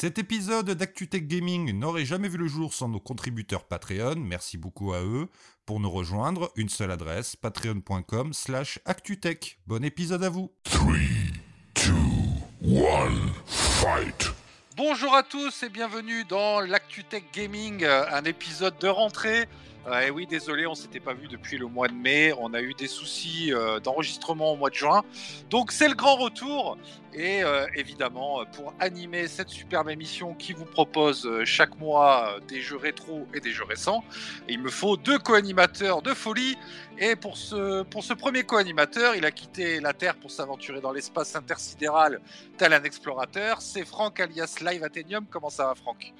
Cet épisode d'ActuTech Gaming n'aurait jamais vu le jour sans nos contributeurs Patreon, merci beaucoup à eux. Pour nous rejoindre, une seule adresse, patreon.com slash ActuTech. Bon épisode à vous 3, 2, 1, fight Bonjour à tous et bienvenue dans l'ActuTech Gaming, un épisode de rentrée et oui, désolé, on s'était pas vu depuis le mois de mai. On a eu des soucis euh, d'enregistrement au mois de juin. Donc c'est le grand retour. Et euh, évidemment, pour animer cette superbe émission qui vous propose euh, chaque mois des jeux rétro et des jeux récents, il me faut deux co-animateurs de folie. Et pour ce, pour ce premier co-animateur, il a quitté la Terre pour s'aventurer dans l'espace intersidéral tel un explorateur. C'est Franck alias Live Athenium. Comment ça va, Franck?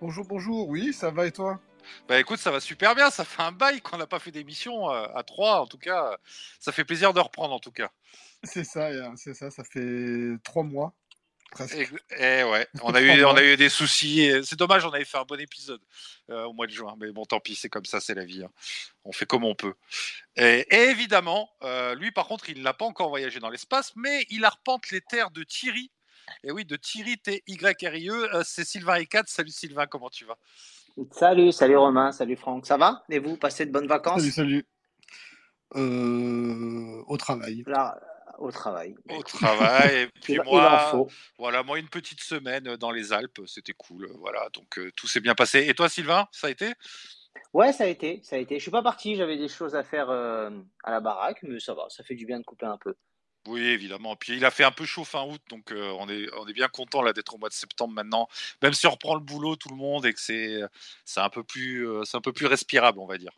Bonjour, bonjour. Oui, ça va et toi? Bah écoute, ça va super bien. Ça fait un bail qu'on n'a pas fait d'émission euh, à trois. En tout cas, ça fait plaisir de reprendre. En tout cas. C'est ça, c'est ça. Ça fait trois mois. Presque. Et, eh ouais, on a eu, on a eu des soucis. C'est dommage, on avait fait un bon épisode euh, au mois de juin, mais bon, tant pis, c'est comme ça, c'est la vie. Hein. On fait comme on peut. Et, évidemment, euh, lui, par contre, il n'a pas encore voyagé dans l'espace, mais il arpente les terres de Thierry. Et oui, de Thierry T Y R I E. C'est Sylvain Ecat. Salut Sylvain, comment tu vas? Salut, salut Romain, salut Franck. Ça va? Et vous, passez de bonnes vacances? Salut, salut. Euh, au travail. au travail. Au travail. Et puis moi, voilà, moi une petite semaine dans les Alpes, c'était cool. Voilà, donc euh, tout s'est bien passé. Et toi, Sylvain, ça a été? Ouais, ça a été, ça a été. Je suis pas parti, j'avais des choses à faire euh, à la baraque, mais ça va, ça fait du bien de couper un peu. Oui, évidemment. Puis il a fait un peu chaud fin août, donc euh, on, est, on est bien content là d'être au mois de septembre maintenant. Même si on reprend le boulot tout le monde et que c'est c'est un peu plus euh, c'est un peu plus respirable, on va dire.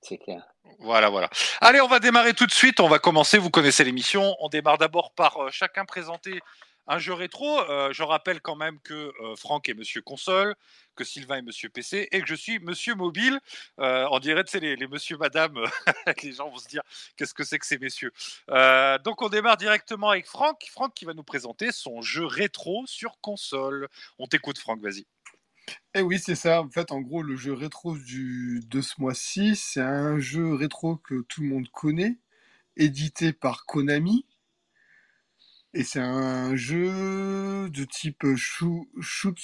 C'est clair. Voilà, voilà. Allez, on va démarrer tout de suite. On va commencer. Vous connaissez l'émission. On démarre d'abord par euh, chacun présenter un jeu rétro. Euh, je rappelle quand même que euh, Franck est Monsieur Console, que Sylvain est Monsieur PC et que je suis Monsieur Mobile. Euh, on dirait, tu les, les Monsieur Madame, les gens vont se dire qu'est-ce que c'est que ces messieurs? donc on démarre directement avec Franck. Franck qui va nous présenter son jeu rétro sur console. On t'écoute, Franck, vas-y. Eh oui, c'est ça. En fait, en gros, le jeu rétro de ce mois-ci, c'est un jeu rétro que tout le monde connaît, édité par Konami. Et c'est un jeu de type shoot, shoot,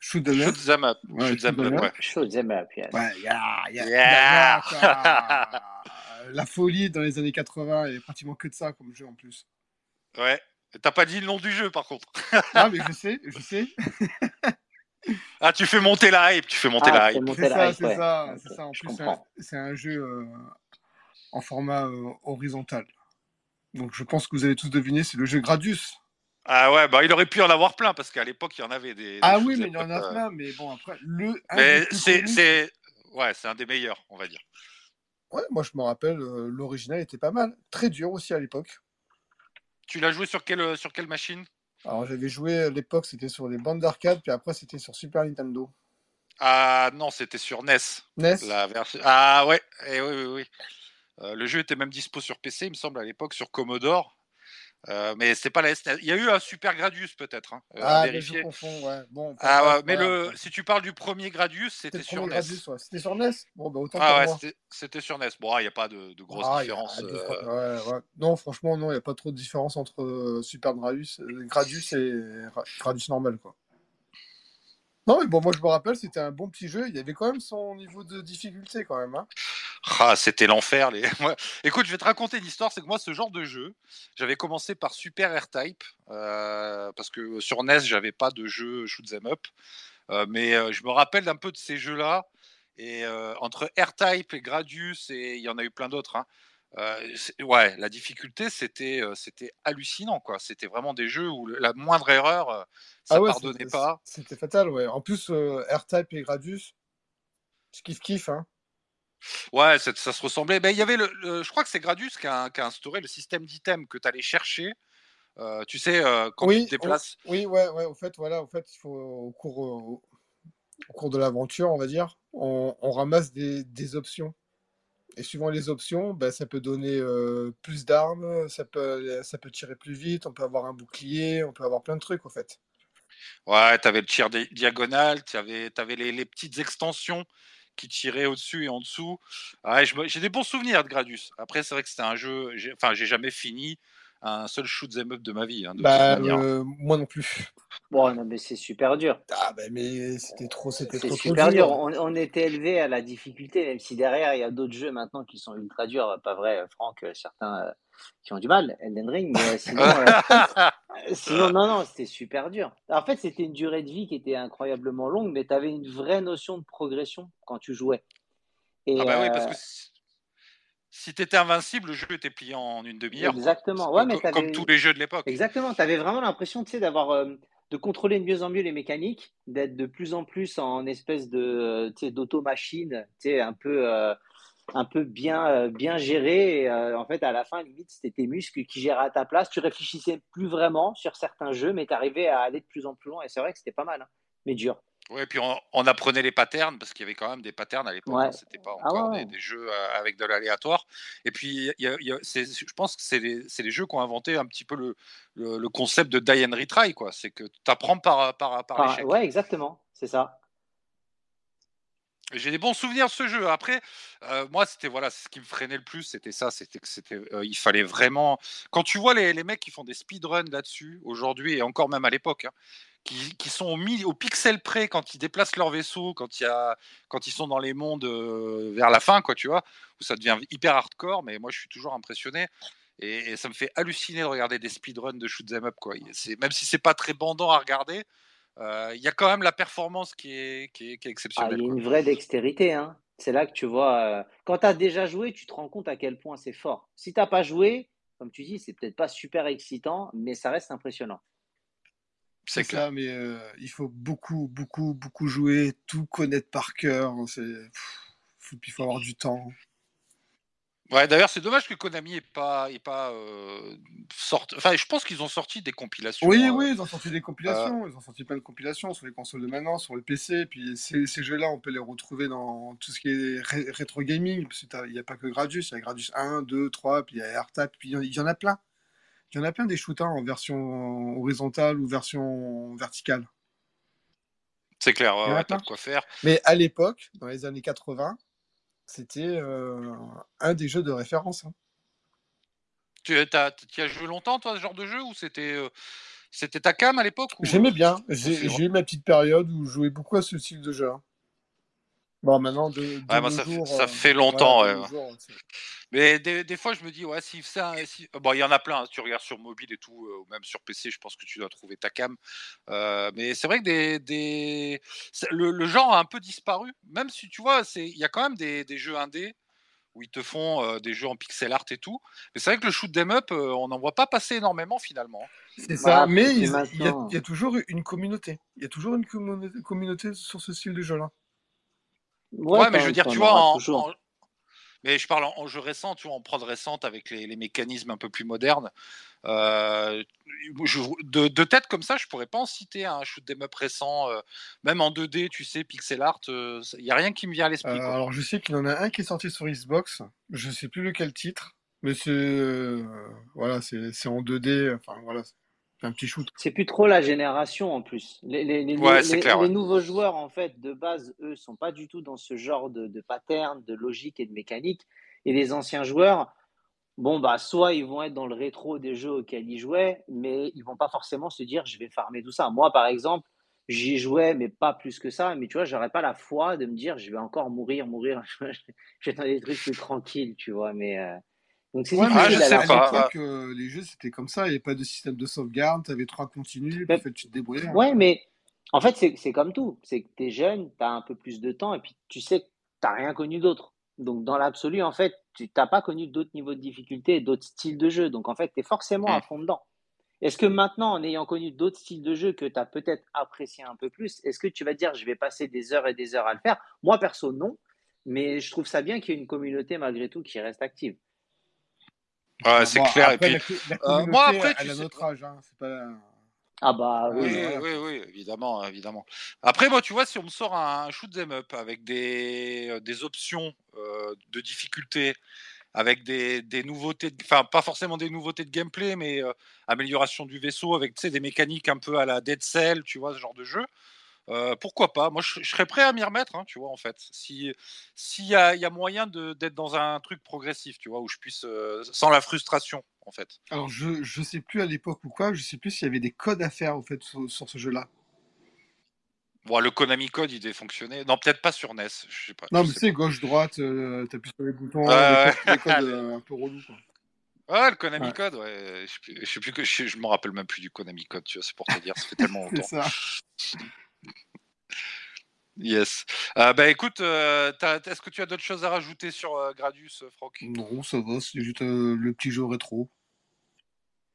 shoot them up. Shoot them up. shoot them up, ouais. Shoot them up, Ouais, yeah, La folie dans les années 80, il n'y a pratiquement que de ça comme jeu en plus. Ouais. T'as pas dit le nom du jeu par contre. ah, mais je sais, je sais. ah, tu fais monter la hype, tu fais monter ah, la hype. C'est ça, c'est ça, c'est ça. En plus, c'est un, jeu euh, en format euh, horizontal. Donc je pense que vous avez tous deviné, c'est le jeu Gradius. Ah ouais, bah il aurait pu en avoir plein parce qu'à l'époque il y en avait des. ah oui, mais il y en a plein, mais bon après le. Mais c'est c'est ouais, c'est un des meilleurs, on va dire. Ouais, moi je me rappelle, euh, l'original était pas mal, très dur aussi à l'époque. Tu l'as joué sur quelle euh, sur quelle machine? Alors j'avais joué à l'époque, c'était sur les bandes d'arcade, puis après c'était sur Super Nintendo. Ah non, c'était sur NES. NES. La version. Ah ouais, eh oui oui oui. Euh, le jeu était même dispo sur PC, il me semble, à l'époque, sur Commodore. Euh, mais c'est pas la SNES. Il y a eu un Super Gradius peut-être. Hein, euh, ah, je confonds, ouais. Bon, ah, ouais, mais le, si tu parles du premier Gradius, c'était sur NES. C'était sur NES Bon, bah autant ah, ouais, c'était sur NES. Bon, il n'y a pas de, de grosse ah, différence. Ouais, ouais. Non, franchement, non, il n'y a pas trop de différence entre Super Gradius, Gradius et Gradius normal, quoi. Non, mais bon, moi je me rappelle, c'était un bon petit jeu. Il y avait quand même son niveau de difficulté, quand même. Hein. Ah, c'était l'enfer. Les... Écoute, je vais te raconter l'histoire. C'est que moi, ce genre de jeu, j'avais commencé par Super R-Type, euh, parce que sur NES, j'avais pas de jeu shoot them up. Euh, mais euh, je me rappelle un peu de ces jeux-là. Et entre R-Type et Gradius, et il y en a eu plein d'autres, hein, ouais, la difficulté, c'était c'était hallucinant. quoi. C'était vraiment des jeux où la moindre erreur, ça ne ah pardonnait pas. C'était fatal, ouais. En plus, R-Type et Gradius, je kiffe kiff, hein. Ouais, ça, se ressemblait. Ben, il y avait le, je crois que c'est Gradius qui a, instauré le système d'items que tu allais chercher. Euh, tu sais, euh, quand tu te déplaces. oui, ouais, ouais. Au fait, voilà, au fait, il faut au cours, au, cours de l'aventure, on va dire, on, ramasse des, options. Et suivant les options, ben, ça peut donner euh, plus d'armes, ça peut, ça peut tirer plus vite, on peut avoir un bouclier, on peut avoir plein de trucs, au fait. Ouais, tu avais le tir diagonal, tu avais, avais les, les, petites extensions qui tirait au-dessus et en dessous. j'ai des bons souvenirs de Gradius. Après, c'est vrai que c'était un jeu, enfin, j'ai jamais fini. Un seul shoot them up de ma vie. hein, de Bah, euh, moi non plus. Bon, non, mais c'est super dur. Ah, bah, mais c'était trop, c'était C'est trop, dur. dur. On, on était élevé à la difficulté, même si derrière, il y a d'autres jeux maintenant qui sont ultra durs. Pas vrai, Franck, euh, certains euh, qui ont du mal, Elden Ring, mais sinon, euh, sinon, non, non, c'était super dur. En fait, c'était une durée de vie qui était incroyablement longue, mais tu avais une vraie notion de progression quand tu jouais. Et, ah bah oui, parce que si, si t'étais invincible, le jeu était plié en une demi-heure. Exactement. Ouais, mais Comme tous les jeux de l'époque. Exactement, tu avais vraiment l'impression tu d'avoir euh, de contrôler de mieux en mieux les mécaniques, d'être de plus en plus en espèce de euh, tu d'auto-machine, tu un peu euh, un peu bien euh, bien géré et, en fait à la fin limite c'était tes muscles qui géraient à ta place, tu réfléchissais plus vraiment sur certains jeux mais tu arrivais à aller de plus en plus loin et c'est vrai que c'était pas mal hein, mais dur. Ouais, puis on, on apprenait les patterns parce qu'il y avait quand même des patterns à l'époque. Ouais. hein, C'était pas Ah encore ouais, des, jeux euh, avec de l'aléatoire. Et puis, il y a- il y a- c'est- je pense que c'est les, jeux qui ont inventé un petit peu le, le, le concept de die and retry, quoi. C'est que tu apprends par, par, par l'échec. ouais, exactement, c'est ça. J'ai des bons souvenirs de ce jeu. Après, euh, moi, c'était voilà, ce qui me freinait le plus, c'était ça, c'était que c'était, euh, il fallait vraiment. Quand tu vois les, les mecs qui font des speedruns là-dessus aujourd'hui et encore même à l'époque, hein, qui, qui sont au pixel près quand ils déplacent leur vaisseau, quand il y a, quand ils sont dans les mondes euh, vers la fin, quoi, tu vois, où ça devient hyper hardcore. Mais moi, je suis toujours impressionné. Et, et ça me fait halluciner de regarder des speedruns de shoot 'em up, quoi. Même si c'est pas très bandant à regarder, euh, il y a quand même la performance qui est, qui est, qui est Ah, il exceptionnelle. y a quoi. une vraie dextérité. Hein. C'est là que tu vois. euh, quand tu as déjà joué, tu te rends compte à quel point c'est fort. Si tu n'as pas joué, comme tu dis, c'est peut-être pas super excitant, mais ça reste impressionnant. C'est ça, mais euh, il faut beaucoup, beaucoup, beaucoup jouer, tout connaître par cœur. Faut- puis il faut avoir du temps. Ouais, d'ailleurs, c'est dommage que Konami ait pas, ait pas euh, sorti. Enfin, je pense qu'ils ont sorti des compilations. Oui, euh, oui, ils ont sorti des compilations. Ils ont sorti plein de compilations sur les consoles de maintenant, sur le PC. Puis ces, ces jeux-là, on peut les retrouver dans tout ce qui est ré- rétro gaming. Parce qu'il n'y a pas que Gradius. Il y a Gradius 1, 2, 3, puis il y a AirTag, puis il il y en a plein. Il y en a plein des shooters en version horizontale ou version verticale. C'est clair, ouais, ouais, t'as de quoi faire. Mais à l'époque, dans les années 80, c'était euh, un des jeux de référence. hein. Tu as, tu as joué longtemps, toi, ce genre de jeu Ou c'était euh, c'était ta cam à l'époque ou- J'aimais bien. j'ai eu ma petite période où je jouais beaucoup à ce style de jeu. hein. Bon, maintenant, de, de Ouais, nos ça fait- jours, ça euh, fait longtemps, ouais, jours, Mais des, des fois, je me dis, ouais, si ça. Si... Bon, il y en a plein. hein, Tu regardes sur mobile et tout, euh, ou même sur PC, je pense que tu dois trouver ta cam. Euh, mais c'est vrai que des, des... Le, le genre a un peu disparu. Même si tu vois, c'est- il y a quand même des, des jeux indés où ils te font euh, des jeux en pixel art et tout. Mais c'est vrai que le shoot 'em up, euh, on n'en voit pas passer énormément finalement. C'est Bah, ça, mais il, y a, il y a toujours une communauté. Il y a toujours une communauté, communauté sur ce style de jeu-là. Ouais, mais je veux dire, tu vois, en, mais je parle en, en jeu récent, tu vois, en prod récente avec les, les mécanismes un peu plus modernes. Euh, je- de, de tête comme ça, je pourrais pas en citer un shoot 'em up récent, euh, même en 2D, tu sais, pixel art, il y a rien qui me vient à l'esprit. Euh, alors, je sais qu'il y en a un qui est sorti sur Xbox. Je sais plus lequel titre, mais c'est euh, voilà, c'est c'est en 2D. Enfin voilà, un petit shoot. C'est plus trop la génération en plus. Les, les- les- Ouais, les- c'est les- clair, les ouais. nouveaux joueurs, en fait, de base, eux, sont pas du tout dans ce genre de, de pattern, de logique et de mécanique. Et les anciens joueurs, bon, bah, soit ils vont être dans le rétro des jeux auxquels ils jouaient, mais ils vont pas forcément se dire, je vais farmer tout ça. Moi, par exemple, j'y jouais, mais pas plus que ça. Mais tu vois, j'aurais pas la foi de me dire, je vais encore mourir, mourir. je vais dans des trucs plus tranquilles, tu vois. Mais, euh, donc c'est Ouais, mais Ah, difficile je sais à à pas. l'époque, euh, les jeux c'était comme ça. Il n'y avait pas de système de sauvegarde. Tu avais trois continues. Mais- en fait, tu te débrouillais. hein. Ouais, mais en fait, c'est c'est comme tout. C'est que tu es jeune, tu as un peu plus de temps et puis tu sais que tu rien connu d'autre. Donc, dans l'absolu, en fait, tu n'as pas connu d'autres niveaux de difficulté et d'autres styles de jeu. Donc, en fait, tu es forcément à Mm. fond dedans. Est-ce que maintenant, en ayant connu d'autres styles de jeu que tu as peut-être apprécié un peu plus, est-ce que tu vas dire je vais passer des heures et des heures à le faire? Moi, perso, non. Mais je trouve ça bien qu'il y ait une communauté malgré tout qui reste active. Ouais, c'est Bon, clair. Et après, puis, la, co- la euh, moi, après, elle a notre âge. Hein. C'est pas. Ah bah Oui, oui. oui, oui, évidemment, évidemment. Après, moi, tu vois, si on me sort un shoot 'em up avec des, euh, des options euh, de difficulté, avec des, des nouveautés, de- enfin, pas forcément des nouveautés de gameplay, mais euh, amélioration du vaisseau, avec tu sais, des mécaniques un peu à la Dead Cell, tu vois, ce genre de jeu, Euh, pourquoi pas? Moi, je, je serais prêt à m'y remettre, hein, tu vois, en fait. Si s'il y a, y a moyen d'être dans un truc progressif, tu vois, où je puisse, euh, sans la frustration, en fait. Alors, je, je sais plus à l'époque ou quoi, je sais plus s'il y avait des codes à faire, en fait, sur, sur ce jeu-là. Bon, le Konami Code, il devait fonctionner. Non, peut-être pas sur NES. Je sais pas. Non, mais tu sais, gauche-droite, euh, t'appuies sur les boutons, des codes, des codes, un peu relous, quoi. Ouais, le Konami Ouais. Code, ouais. Je sais plus, je sais plus que je, je me rappelle même plus du Konami Code, tu vois, c'est pour te dire, ça fait tellement longtemps. ça. Yes. Euh, bah écoute, euh, t'as- est-ce que tu as d'autres choses à rajouter sur euh, Gradius, Franck? Non, ça va, c'est juste euh, le petit jeu rétro.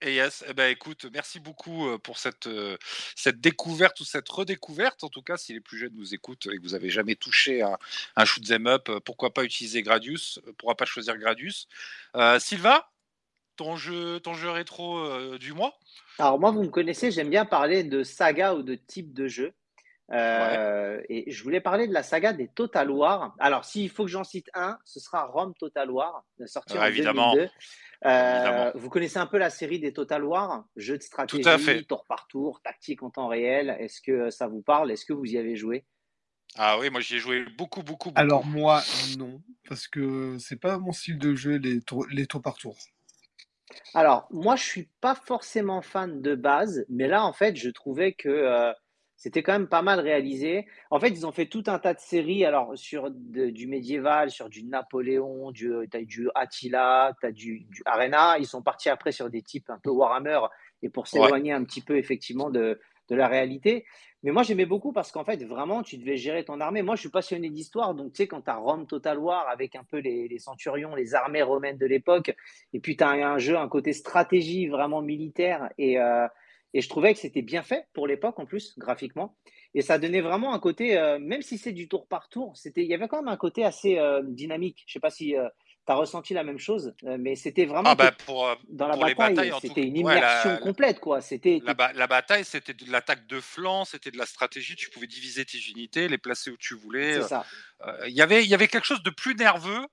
Et yes, eh ben écoute, merci beaucoup pour cette, cette découverte ou cette redécouverte. En tout cas, si les plus jeunes nous écoutent et que vous avez jamais touché un, un shoot 'em up, pourquoi pas utiliser Gradius Pourquoi pas choisir Gradius? Euh, Sylvain, ton jeu, ton jeu rétro euh, du mois? Alors moi, vous me connaissez, j'aime bien parler de saga ou de type de jeu. Euh, Et je voulais parler de la saga des Total War. Alors, s'il faut que j'en cite un, ce sera Rome Total War, sorti Ah, en évidemment. 2002. Euh, Évidemment. vous connaissez un peu la série des Total War, jeu de stratégie, Tout à fait. tour par tour, tactique en temps réel. Est-ce que ça vous parle? Est-ce que vous y avez joué? Ah oui, moi j'y ai joué beaucoup, beaucoup, beaucoup. Alors, moi, non, parce que c'est pas mon style de jeu, les tours, les tours par tour. Alors, moi, je suis pas forcément fan de base, mais là, en fait, je trouvais que euh, c'était quand même pas mal réalisé. En fait, ils ont fait tout un tas de séries, alors sur de- du médiéval, sur du Napoléon, du, t'as du Attila, t'as du, du Arena. Ils sont partis après sur des types un peu Warhammer, et pour s'éloigner un petit peu effectivement de, de la réalité. Mais moi, j'aimais beaucoup parce qu'en fait, vraiment, tu devais gérer ton armée. Moi, je suis passionné d'histoire, donc tu sais, quand tu as Rome Total War avec un peu les, les centurions, les armées romaines de l'époque, et puis tu as un, un jeu, un côté stratégie vraiment militaire, et, euh, et je trouvais que c'était bien fait pour l'époque en plus, graphiquement. Et ça donnait vraiment un côté, euh, même si c'est du tour par tour, c'était, il y avait quand même un côté assez euh, dynamique. Je sais pas si tu as ressenti la même chose, euh, mais c'était vraiment Ah bah pour, euh, dans la pour les bataille, batailles, c'était une ouais, la- immersion complète, quoi. C'était La, ba- la bataille, c'était de l'attaque de flanc, c'était de la stratégie. Tu pouvais diviser tes unités, les placer où tu voulais. c'est ça. Euh, Il y avait, il y avait quelque chose de plus nerveux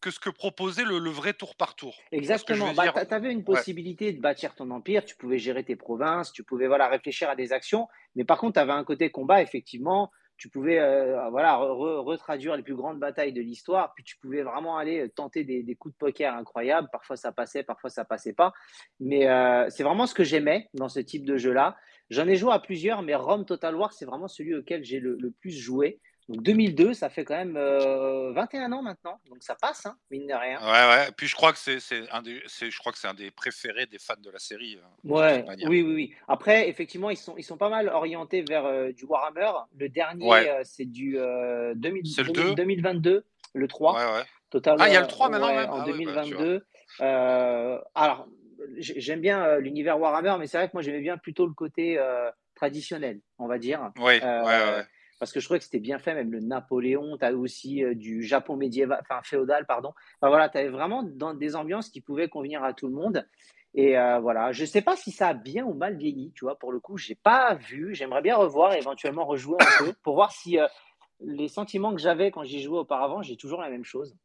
que ce que proposait le, le vrai tour par tour. Exactement. Bah, dire? tu avais une Ouais. possibilité de bâtir ton empire, tu pouvais gérer tes provinces, tu pouvais voilà, réfléchir à des actions, mais par contre, tu avais un côté combat, effectivement, tu pouvais euh, voilà, re- re- retraduire les plus grandes batailles de l'histoire, puis tu pouvais vraiment aller tenter des, des coups de poker incroyables, parfois ça passait, parfois ça passait pas, mais euh, c'est vraiment ce que j'aimais dans ce type de jeu-là. J'en ai joué à plusieurs, mais Rome Total War, c'est vraiment celui auquel j'ai le, le plus joué. Donc 2002, ça fait quand même euh, 21 ans maintenant, donc ça passe, hein, mine de rien. Ouais, ouais. Puis je crois que c'est, un des, c'est, je crois que c'est un des préférés des fans de la série. euh, de Ouais, oui, oui, oui. Après, effectivement, ils sont, ils sont pas mal orientés vers euh, du Warhammer. Le dernier, Ouais. euh, c'est du euh, 2000 C'est le 2000 deux 2022, le 3. Ouais, ouais. Total, Ah, il y a le euh, 3 maintenant même? en Ah oui, bah, 2022. Euh, alors, j'ai- j'aime bien euh, l'univers Warhammer, mais c'est vrai que moi, j'aimais bien plutôt le côté euh, traditionnel, on va dire. Euh, ouais, ouais. Parce que je trouvais que c'était bien fait, même le Napoléon, tu as aussi euh, du Japon médiéval, enfin féodal, pardon. Enfin voilà, tu avais vraiment dans des ambiances qui pouvaient convenir à tout le monde. Et euh, voilà, je sais pas si ça a bien ou mal vieilli, tu vois, pour le coup, j'ai pas vu. J'aimerais bien revoir, éventuellement rejouer un peu, pour voir si euh, les sentiments que j'avais quand j'y jouais auparavant, j'ai toujours la même chose.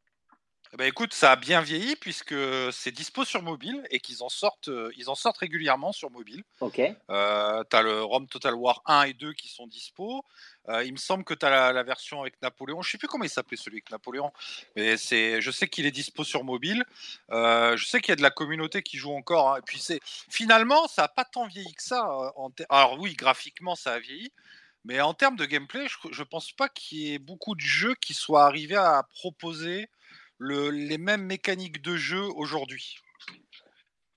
Ben, écoute, ça a bien vieilli puisque c'est dispo sur mobile et qu'ils en sortent, euh, ils en sortent régulièrement sur mobile. Ok. Euh, tu as le ROM Total War 1 et 2 qui sont dispo. Euh, il me semble que tu as la, la version avec Napoléon. Je sais plus comment il s'appelait celui avec Napoléon, mais c'est, je sais qu'il est dispo sur mobile. Euh, je sais qu'il y a de la communauté qui joue encore. hein. Et puis c'est finalement, ça a pas tant vieilli que ça. en Alors oui, graphiquement, ça a vieilli. Mais en termes de gameplay, je, je pense pas qu'il y ait beaucoup de jeux qui soient arrivés à proposer le- les mêmes mécaniques de jeu aujourd'hui?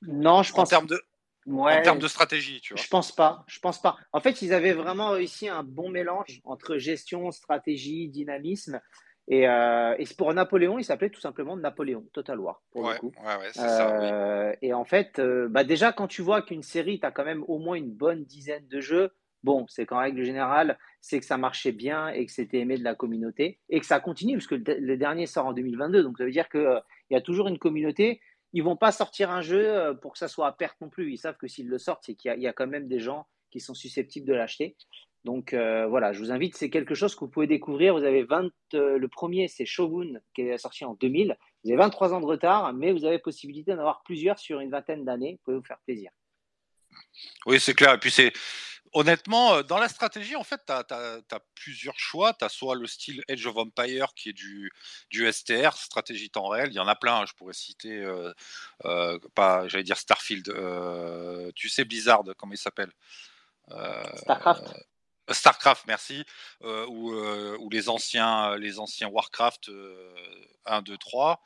Non, je En pense. termes de, Ouais. en termes de stratégie, tu vois. Je pense pas. Je pense pas. En fait, ils avaient vraiment réussi un bon mélange entre gestion, stratégie, dynamisme. Et, euh, et pour Napoléon, il s'appelait tout simplement Napoléon Total War pour Ouais, le coup. ouais, ouais, c'est ça. oui. Euh, et en fait, euh, bah déjà, quand tu vois qu'une série, tu as quand même au moins une bonne dizaine de jeux, bon, c'est qu'en règle générale, c'est que ça marchait bien et que c'était aimé de la communauté et que ça continue, parce que le, dernier sort en 2022. Donc, ça veut dire qu'il il y a toujours une communauté. Ils vont pas sortir un jeu euh, pour que ça soit à perte non plus. Ils savent que s'ils le sortent, c'est qu'il y, a- il y a quand même des gens qui sont susceptibles de l'acheter. Donc euh, voilà, je vous invite, c'est quelque chose que vous pouvez découvrir. Vous avez 20, euh, le premier, c'est Shogun, qui est sorti en 2000. Vous avez 23 ans de retard, mais vous avez possibilité d'en avoir plusieurs sur une vingtaine d'années. Vous pouvez vous faire plaisir. Oui, c'est clair. Et puis c'est Honnêtement, euh, dans la stratégie, en fait, tu as, plusieurs choix. Tu as soit le style Edge of Empire, qui est du, du STR, stratégie temps réel. Il y en a plein, hein, je pourrais citer, euh, euh, pas, j'allais dire Starfield. tu sais, Blizzard, comment il s'appelle Starcraft. Starcraft, merci, ou, ou, les anciens, les anciens Warcraft 1, 2, 3.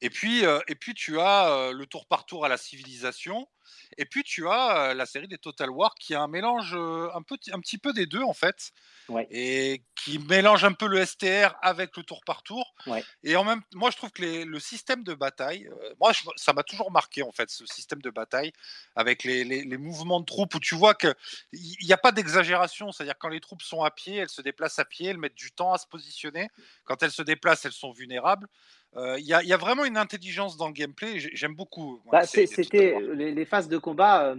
Et puis, et puis tu as le tour par tour à la civilisation, et puis tu as la série des Total War qui a un mélange un, un petit peu des deux en fait. Et qui mélange un peu le STR avec le tour par tour. Et en même moi je trouve que le système de bataille, moi ça m'a toujours marqué en fait ce système de bataille avec les, les mouvements de troupes où tu vois qu'il n'y a pas d'exagération, c'est-à-dire quand les troupes sont à pied, elles se déplacent à pied, elles mettent du temps à se positionner. Quand elles se déplacent, elles sont vulnérables. Il y, a vraiment une intelligence dans le gameplay, j'aime beaucoup. Bah, c'était les, phases de combat,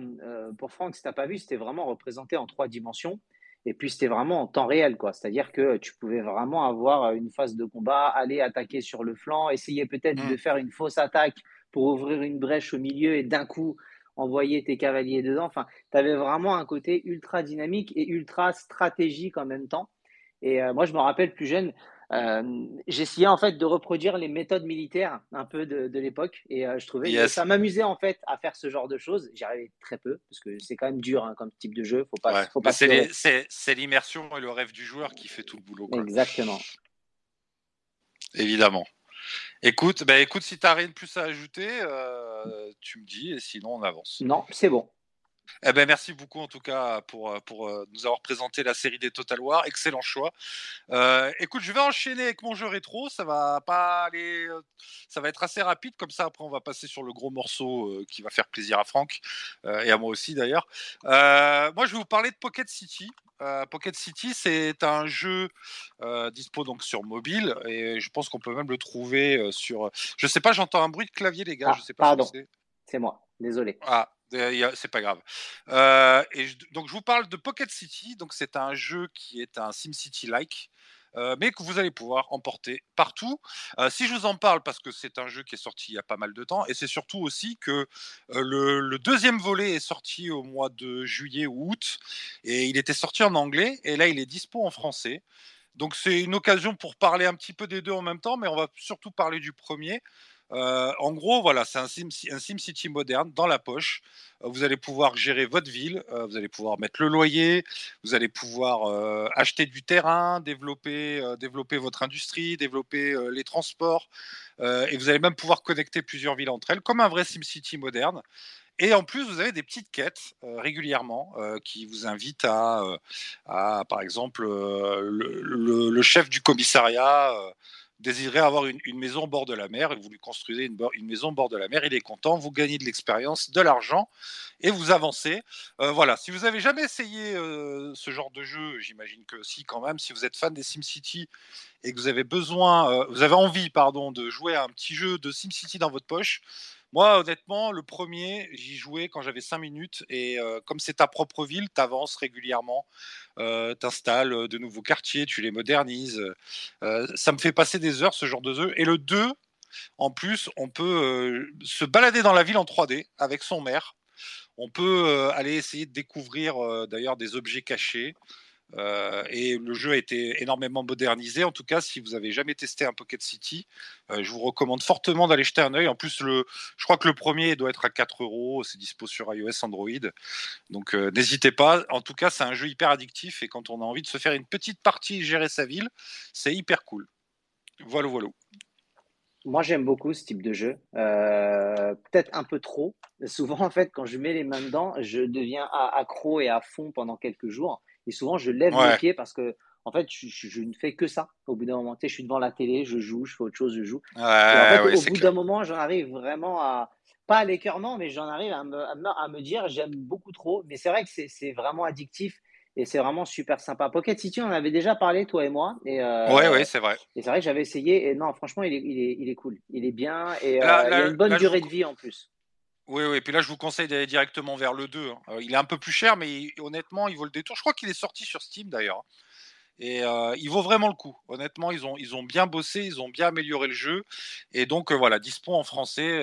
pour Franck, si tu n'as pas vu, c'était vraiment représenté en trois dimensions. Et puis c'était vraiment en temps réel, quoi. C'est-à-dire que tu pouvais vraiment avoir une phase de combat, aller attaquer sur le flanc, essayer peut-être de mmh. faire une fausse attaque pour ouvrir une brèche au milieu et d'un coup envoyer tes cavaliers dedans. Enfin, tu avais vraiment un côté ultra dynamique et ultra stratégique en même temps. Et moi, je me rappelle plus jeune, euh, j'essayais en fait de reproduire les méthodes militaires un peu de, l'époque et euh, je trouvais que ça m'amusait en fait à faire ce genre de choses. J'y arrivais très peu parce que c'est quand même dur hein, comme type de jeu. Faut pas, faut pas c'est l'immersion et le rêve du joueur qui fait tout le boulot. Exactement. Évidemment. Écoute, bah écoute, si tu n'as rien de plus à ajouter, euh, tu me dis et sinon on avance. Non, c'est bon. Eh ben, merci beaucoup en tout cas pour, euh, pour euh, nous avoir présenté la série des Total War. Excellent choix. Euh, écoute, je vais enchaîner avec mon jeu rétro. Ça va pas aller, ça va être assez rapide comme ça. Après, on va passer sur le gros morceau qui va faire plaisir à Franck et à moi aussi d'ailleurs. moi, je vais vous parler de Pocket City. Pocket City, c'est un jeu dispo donc sur mobile et je pense qu'on peut même le trouver sur. Je sais pas, j'entends un bruit de clavier, les gars. Ah, je sais pas pardon, c'est moi. Désolé. Ah, c'est pas grave. Euh, et donc je vous parle de Pocket City. Donc c'est un jeu qui est un SimCity-like. Euh, mais que vous allez pouvoir emporter partout. Euh, si je vous en parle, parce que c'est un jeu qui est sorti il y a pas mal de temps, et c'est surtout aussi que le, deuxième volet est sorti au mois de juillet ou août, et il était sorti en anglais, et là il est dispo en français. Donc c'est une occasion pour parler un petit peu des deux en même temps, mais on va surtout parler du premier. Euh, en gros, voilà, c'est un, Sim, un SimCity moderne dans la poche. Euh, vous allez pouvoir gérer votre ville, euh, vous allez pouvoir mettre le loyer, vous allez pouvoir acheter du terrain, développer, développer votre industrie, développer les transports, et vous allez même pouvoir connecter plusieurs villes entre elles, comme un vrai SimCity moderne. Et en plus, vous avez des petites quêtes régulièrement qui vous invitent à, par exemple, le, chef du commissariat désirait avoir une, maison au bord de la mer vous lui construisez une, une, maison au bord de la mer, il est content, vous gagnez de l'expérience, de l'argent et vous avancez. Euh, voilà, si vous avez jamais essayé euh, ce genre de jeu, j'imagine que si quand même, si vous êtes fan des SimCity et que vous avez besoin, euh, vous avez envie, pardon, de jouer à un petit jeu de SimCity dans votre poche, moi, honnêtement, le premier, j'y jouais quand j'avais 5 minutes et comme c'est ta propre ville, tu avances régulièrement, euh, tu installes de nouveaux quartiers, tu les modernises. ça me fait passer des heures ce genre de jeu. Et le 2, en plus, on peut se balader dans la ville en 3D avec son maire. On peut aller essayer de découvrir d'ailleurs des objets cachés. Euh, et le jeu a été énormément modernisé. En tout cas, si vous avez jamais testé un Pocket City, euh, je vous recommande fortement d'aller jeter un œil. En plus, le, je crois que le premier doit être à 4 euros. C'est dispo sur iOS, Android. Donc, euh, n'hésitez pas. En tout cas, c'est un jeu hyper addictif. Et quand on a envie de se faire une petite partie et gérer sa ville, c'est hyper cool. Voilà, voilà. Moi, j'aime beaucoup ce type de jeu. Peut-être un peu trop. Souvent, en fait, quand je mets les mains dedans, je deviens accro et à fond pendant quelques jours. Et souvent, je lève ouais. pieds parce que, en fait, je, ne fais que ça. Au bout d'un moment, je suis devant la télé, je joue, je fais autre chose, je joue. Ouais, en fait, au bout d'un moment, j'en arrive vraiment à, pas à l'écœurement, mais j'en arrive à me, à me, dire, j'aime beaucoup trop. Mais c'est vrai que c'est vraiment addictif et c'est vraiment super sympa. Pocket City, on en avait déjà parlé, toi et moi. Et, euh, ouais, ouais, c'est vrai. Et c'est vrai que j'avais essayé. Et non, franchement, il est, il est, il est cool. Il est bien et euh, il a une bonne durée de vie en plus. Oui, oui, et puis là, je vous conseille d'aller directement vers le 2. Hein. Euh, il est un peu plus cher, mais honnêtement, il vaut le détour. Je crois qu'il est sorti sur Steam d'ailleurs. Et euh, il vaut vraiment le coup. Honnêtement, ils ont, bien bossé, ils ont bien amélioré le jeu. Et donc, euh, voilà, dispo en français.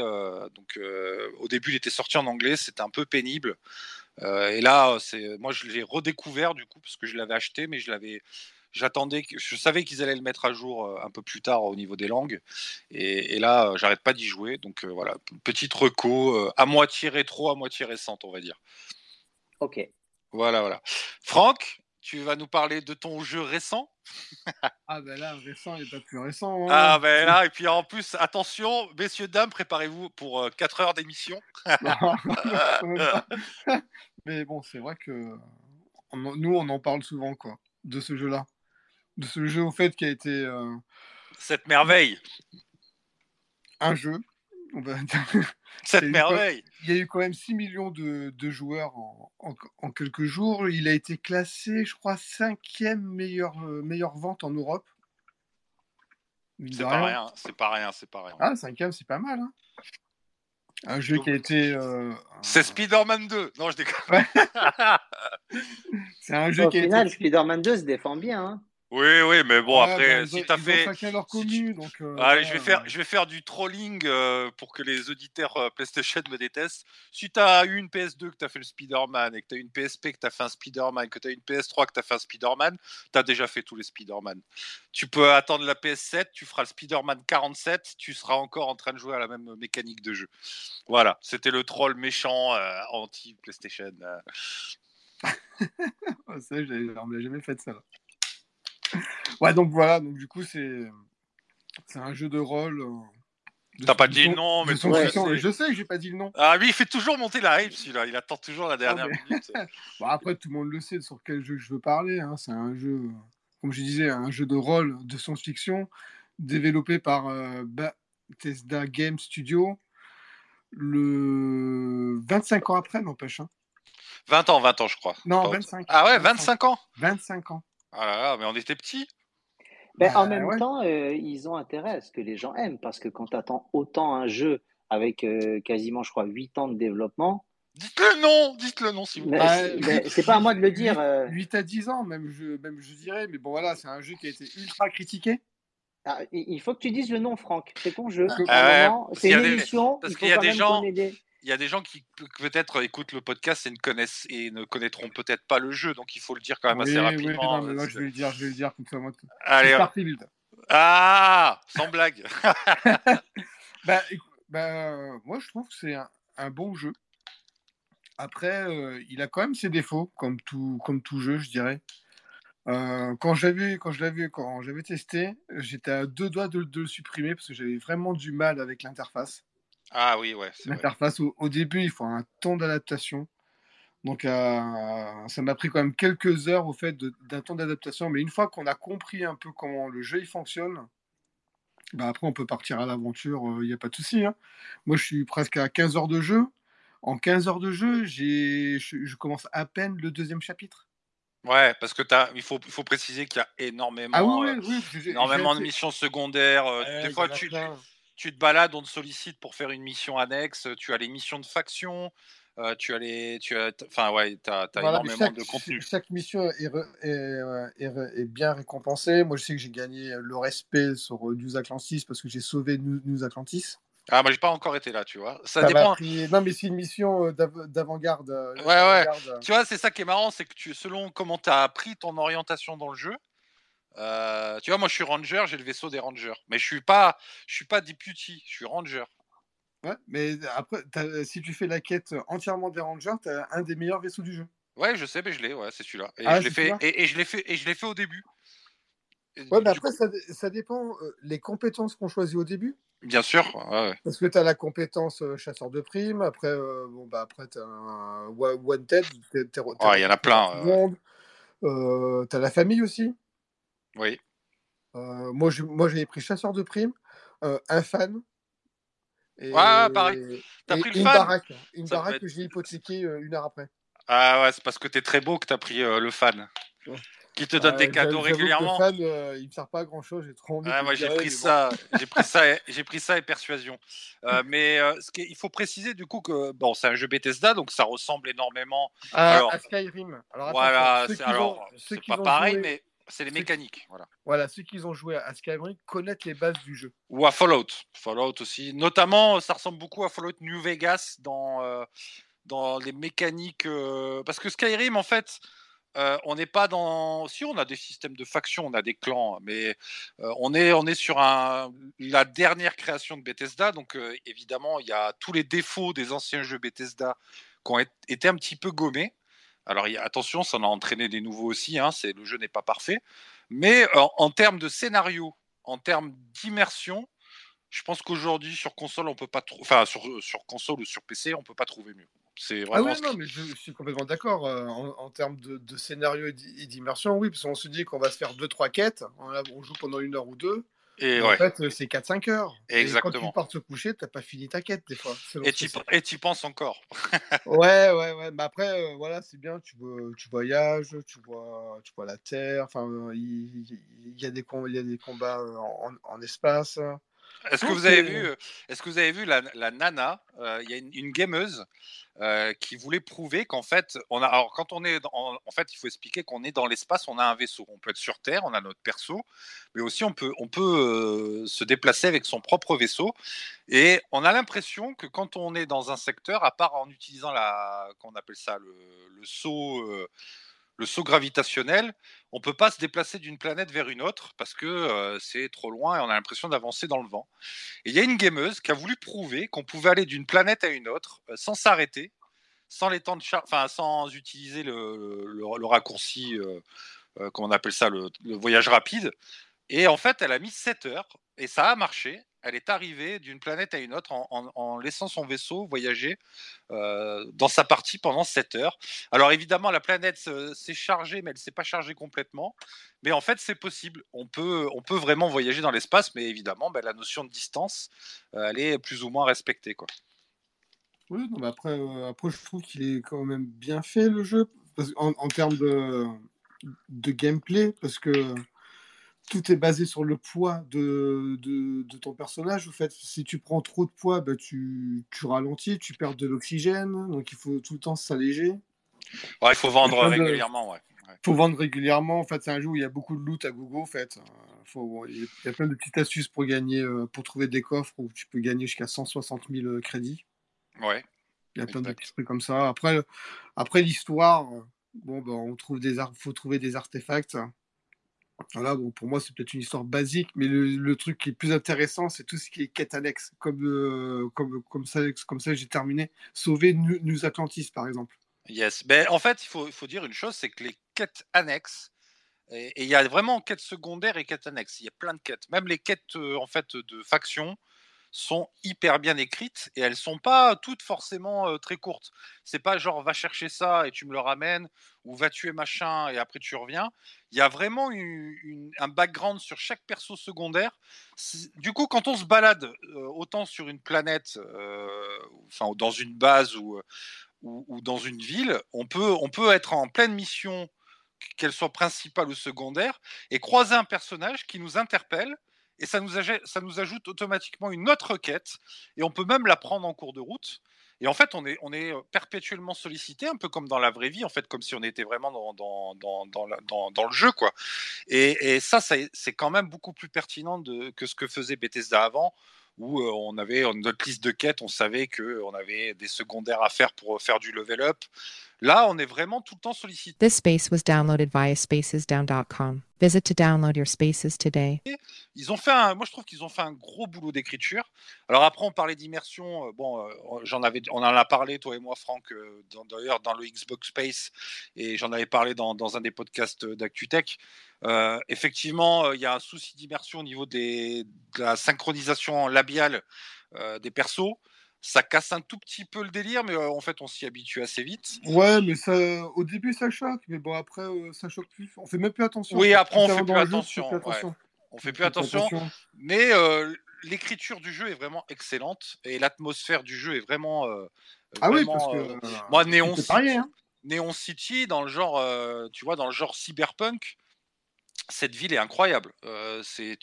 donc, au début, il était sorti en anglais, c'était un peu pénible. Euh, et là, c'est moi je l'ai redécouvert du coup parce que je l'avais acheté, mais je l'avais j'attendais, que- je savais qu'ils allaient le mettre à jour euh, un peu plus tard au niveau des langues. Et, et là, euh, j'arrête pas d'y jouer. Donc euh, voilà, petite reco, euh, à moitié rétro, à moitié récente, on va dire. Ok. Voilà, voilà. Franck, tu vas nous parler de ton jeu récent? Ah ben là, récent, il n'est pas plus récent. hein. Ah ben là, et puis en plus, attention, messieurs, dames, préparez-vous pour 4 heures d'émission. Mais bon, c'est vrai que nous, on en parle souvent, quoi, de ce jeu-là. De ce jeu, au fait, qui a été euh, Cette merveille, un jeu. on va dire. cette merveille. Il y a eu quand même 6 millions de, de joueurs en, en- en quelques jours. Il a été classé, je crois, cinquième meilleure, euh, meilleure vente en Europe. C'est pas rien. c'est pas rien, c'est pas rien. Ah, cinquième, c'est pas mal. hein. Un jeu qui a été. euh, C'est Spider-Man 2. Non, je déconne. C'est un jeu Au qui a final, été. Spider-Man 2 se défend bien. hein. Oui, oui, mais bon, Ouais, après, bah, si t'as fait. chacun leur donc. euh, Allez, je vais faire, je vais faire du trolling euh, pour que les auditeurs euh, PlayStation me détestent. Si tu as eu une PS2 que tu as fait le Spider-Man et que tu as eu une PSP que tu as fait un Spider-Man, que tu as une PS3 que tu as fait un Spider-Man, tu as déjà fait tous les Spider-Man. Tu peux attendre la PS7, tu feras le Spider-Man 47, tu seras encore en train de jouer à la même mécanique de jeu. Voilà, c'était le troll méchant anti-PlayStation. Ah, ça, l'a jamais fait ça. Ouais, donc voilà, donc du coup, c'est c'est un jeu de rôle. euh, de T'as pas dit le nom, mais tout sait. Je sais que j'ai pas dit le nom. Ah, lui, il fait toujours monter la hype, celui-là. Il attend toujours la dernière mais- minute. Bon, après, tout le monde le sait sur quel jeu je veux parler. hein. C'est un jeu, comme je disais, un jeu de rôle de science-fiction développé par euh, Bethesda Game Studio le 25 ans après, n'empêche. hein. 20 ans, 20 ans, je crois. Non, Pas- 25. Ah ouais, 25 ans 25 ans. Ah là là, mais on était petits. Ben, en même ouais. temps, euh, ils ont intérêt à ce que les gens aiment, parce que quand tu attends autant un jeu avec euh, quasiment, je crois, 8 ans de développement, Dites le nom, dites le nom si vous mais Bah, c'est ben, c'est pas à moi de le dire. euh, 8 à 10 ans, même je, même je dirais. Mais bon, voilà, c'est un jeu qui a été ultra critiqué. ah, il faut que tu dises le nom, Franck. C'est ton jeu. Ah parce c'est une émission. parce qu'il y a des même gens- des- Il y a des gens qui peut-être écoutent le podcast et ne connaissent et ne connaîtront peut-être pas le jeu, donc il faut le dire quand même Oui, assez oui, rapidement. non, moi, euh, je vais le dire, je vais le dire comme ça. Moi, Allez, ah, sans blague. Bah, bah, euh, moi, je trouve que c'est un, un bon jeu. Après, euh, il a quand même ses défauts, comme tout, comme tout jeu, je dirais. Euh, quand j'avais, quand je l'avais, quand j'avais testé, j'étais à deux doigts de, de le supprimer parce que j'avais vraiment du mal avec l'interface. Ah oui, ouais. L'interface, au, au début, il faut un temps d'adaptation. Donc, euh, ça m'a pris quand même quelques heures au fait d'un temps d'adaptation. Mais une fois qu'on a compris un peu comment le jeu il fonctionne, bah après, on peut partir à l'aventure, il n'y a pas de souci. hein. Moi, je suis presque à 15 heures de jeu. En 15 heures de jeu, j'ai, je, je commence à peine le deuxième chapitre. Ouais, parce que t'as, il faut, il faut préciser qu'il y a énormément, Ah oui, euh, oui, oui. parce que j'ai- énormément de missions secondaires. euh, Ouais, des il y fois, en a tu, plein. Tu te balades, on te sollicite pour faire une mission annexe. Tu as les missions de faction. euh, tu as les, tu as, enfin ouais, t'as, t'as Voilà, énormément chaque, de contenu. chaque mission est, re- est, euh, est bien récompensée. Moi, je sais que j'ai gagné le respect sur euh, News Atlantis parce que j'ai sauvé News, News Atlantis. Ah, moi j'ai pas encore été là, tu vois. Ça, dépend. pris- Non, mais c'est une mission euh, d'av- d'avant-garde. euh, Ouais, ouais. Tu vois, c'est ça qui est marrant, c'est que tu, selon comment tu as appris ton orientation dans le jeu, euh, tu vois, moi je suis ranger, j'ai le vaisseau des rangers, mais je suis pas, je suis pas deputy, je suis ranger. Ouais, mais après, t'as- si tu fais la quête entièrement des Rangers, tu as un des meilleurs vaisseaux du jeu. Ouais, je sais, mais je l'ai, ouais, c'est celui-là. Et Ah, je l'ai fait, et, et je l'ai fait, et je l'ai fait au début. Ouais, mais après, coup- ça, dé- ça dépend euh, les compétences qu'on choisit au début. bien sûr, ouais, ouais. Parce que tu as la compétence euh, chasseur de primes. Après, euh, bon, bah, après tu as un wa- Wanted. t'es Ouais, il y en a plein. tout le monde. Euh, t'as la famille aussi. Oui. Euh, moi, moi, j'avais pris chasseur de primes, euh, un fan. Et, Ouais, pareil. T'as et pris le une fan baraque. Une Ça baraque peut que être- j'ai hypothéquée euh, une heure après. Ah ouais, c'est parce que t'es très beau que t'as pris euh, le fan, Ouais. qui te donne Euh, des cadeaux régulièrement. Le fan, euh, il me sert pas à grand chose. J'ai trop envie. Ah, de moi j'ai pris bon. ça, j'ai pris ça, et- j'ai pris ça et persuasion. Euh, mais ce qui est- il faut préciser du coup que bon, c'est un jeu Bethesda, donc ça ressemble énormément. À, Alors, à Skyrim. Alors, voilà, attention, c'est alors ont- c'est pas pareil, joué- mais c'est les mécaniques, voilà. Voilà, ceux qui ont joué à Skyrim connaissent les bases du jeu. Ou à Fallout, Fallout aussi. Notamment, ça ressemble beaucoup à Fallout New Vegas dans euh, dans les mécaniques. euh, Parce que Skyrim, en fait, euh, on n'est pas dans. Si on a des systèmes de factions, on a des clans, mais euh, on, est, on est sur un... la dernière création de Bethesda. Donc, euh, évidemment, il y a tous les défauts des anciens jeux Bethesda qui ont été un petit peu gommés. Alors, attention, ça en a entraîné des nouveaux aussi. Hein, c'est, le jeu n'est pas parfait. Mais en, en termes de scénario, en termes d'immersion, je pense qu'aujourd'hui, sur console, on peut pas Enfin, sur, sur console ou sur PC, on peut pas trouver mieux. C'est Ah vraiment. oui, ce non, mais je, je suis complètement d'accord. euh, en, en termes de, de scénario et d'i- et d'immersion, oui, parce qu'on se dit qu'on va se faire 2-3 quêtes, on, on joue pendant une heure ou deux, Et ouais. en fait, euh, c'est 4-5 heures. Et quand Exactement. tu pars te coucher, t'as pas fini ta quête, des fois. Et tu penses encore. Ouais, ouais, ouais. Mais après, euh, voilà, c'est bien. Tu, vois- tu voyages, tu vois, tu vois la Terre. Enfin, il y, a des com- il y a des combats euh, en, en espace. Est-ce que vous avez vu, euh, est-ce que vous avez vu la, la nana euh, Il y a une, une gameuse euh, qui voulait prouver qu'en fait, on a, alors quand on est, dans- en, en fait, il faut expliquer qu'on est dans l'espace, on a un vaisseau. On peut être sur Terre, on a notre perso, mais aussi on peut, on peut euh, se déplacer avec son propre vaisseau. Et on a l'impression que quand on est dans un secteur, à part en utilisant la, qu'on appelle ça, le, le saut. Le saut gravitationnel, on peut pas se déplacer d'une planète vers une autre parce que euh, c'est trop loin et on a l'impression d'avancer dans le vent. Et il y a une gameuse qui a voulu prouver qu'on pouvait aller d'une planète à une autre euh, sans s'arrêter, sans enfin sans utiliser le raccourci, euh, euh, comment on appelle ça, le, le voyage rapide. Et en fait, elle a mis 7 heures et ça a marché. Elle est arrivée d'une planète à une autre en, laissant son vaisseau voyager euh, dans sa partie pendant 7 heures. Alors évidemment, la planète s'est chargée, mais elle s'est pas chargée complètement. Mais en fait, c'est possible. On peut, vraiment voyager dans l'espace, mais évidemment, ben, la notion de distance, euh, elle est plus ou moins respectée. Oui, euh, après, je trouve qu'il est quand même bien fait le jeu en, termes de gameplay, parce que tout est basé sur le poids de, de, de ton personnage. En fait, si tu prends trop de poids, bah, tu, tu ralentis, tu perds de l'oxygène, donc il faut tout le temps s'alléger. Ouais, il faut vendre régulièrement. Ouais. Ouais. faut vendre régulièrement. En fait, c'est un jeu où il y a beaucoup de loot à gogo. En fait, Euh, faut, il y a plein de petites astuces pour gagner, euh, pour trouver des coffres où tu peux gagner jusqu'à 160 000 crédits. Ouais. Il y a plein de petits trucs comme ça. Après, après l'histoire, euh, bon, ben, on trouve des faut trouver des artefacts. Voilà, bon, pour moi, c'est peut-être une histoire basique, mais le, truc qui est plus intéressant, c'est tout ce qui est quête annexe. Comme, euh, comme, comme ça, comme ça j'ai terminé. Sauver News Atlantis, par exemple. Yes. Ben, en fait, il faut, faut dire une chose, c'est que les quêtes annexes, et il y a vraiment quêtes secondaires et quêtes annexes. Il y a plein de quêtes. Même les quêtes euh, en fait de factions sont hyper bien écrites et elles sont pas toutes forcément très courtes. C'est pas genre va chercher ça et tu me le ramènes ou va tuer machin et après tu reviens. Il y a vraiment un background sur chaque perso secondaire. Du coup, quand on se balade autant sur une planète, euh, dans une base ou, ou, ou dans une ville, on peut, on peut être en pleine mission, qu'elle soit principale ou secondaire, et croiser un personnage qui nous interpelle, et ça nous, ajoute automatiquement une autre quête, et on peut même la prendre en cours de route. Et en fait, on est, est perpétuellement sollicité, un peu comme dans la vraie vie, en fait, comme si on était vraiment dans, le jeu, quoi. Et, ça, c'est quand même beaucoup plus pertinent que ce que faisait Bethesda avant, où euh, on avait euh, notre liste de quêtes, on savait qu'on avait des secondaires à faire pour faire du level up. Là, on est vraiment tout le temps sollicité. This space was downloaded via spacesdown.com. Visit to download your spaces today. Ils ont fait un, moi je trouve qu'ils ont fait un gros boulot d'écriture. Alors après on parlait d'immersion, euh, bon euh, j'en avais, on en a parlé toi et moi Franck euh, dans- d'ailleurs dans le Xbox Space et j'en avais parlé dans, dans un des podcasts d'ActuTech. Euh, effectivement il y a un souci d'immersion au niveau des, de la synchronisation labiale euh, des persos. Ça casse un tout petit peu le délire, mais euh, en fait on s'y habitue assez vite. Ouais, mais ça, au début, ça choque, mais bon, après, euh, ça choque plus. On fait même plus attention. Oui, après, on fait plus attention, plus ouais. attention. On fait plus fait attention. Mais euh, l'écriture du jeu est vraiment excellente et l'atmosphère du jeu est vraiment. Ah oui, parce que. moi, Néon City, parier, hein. Néon City, dans le genre, tu vois, dans le genre cyberpunk, cette ville est incroyable. Euh, c'est.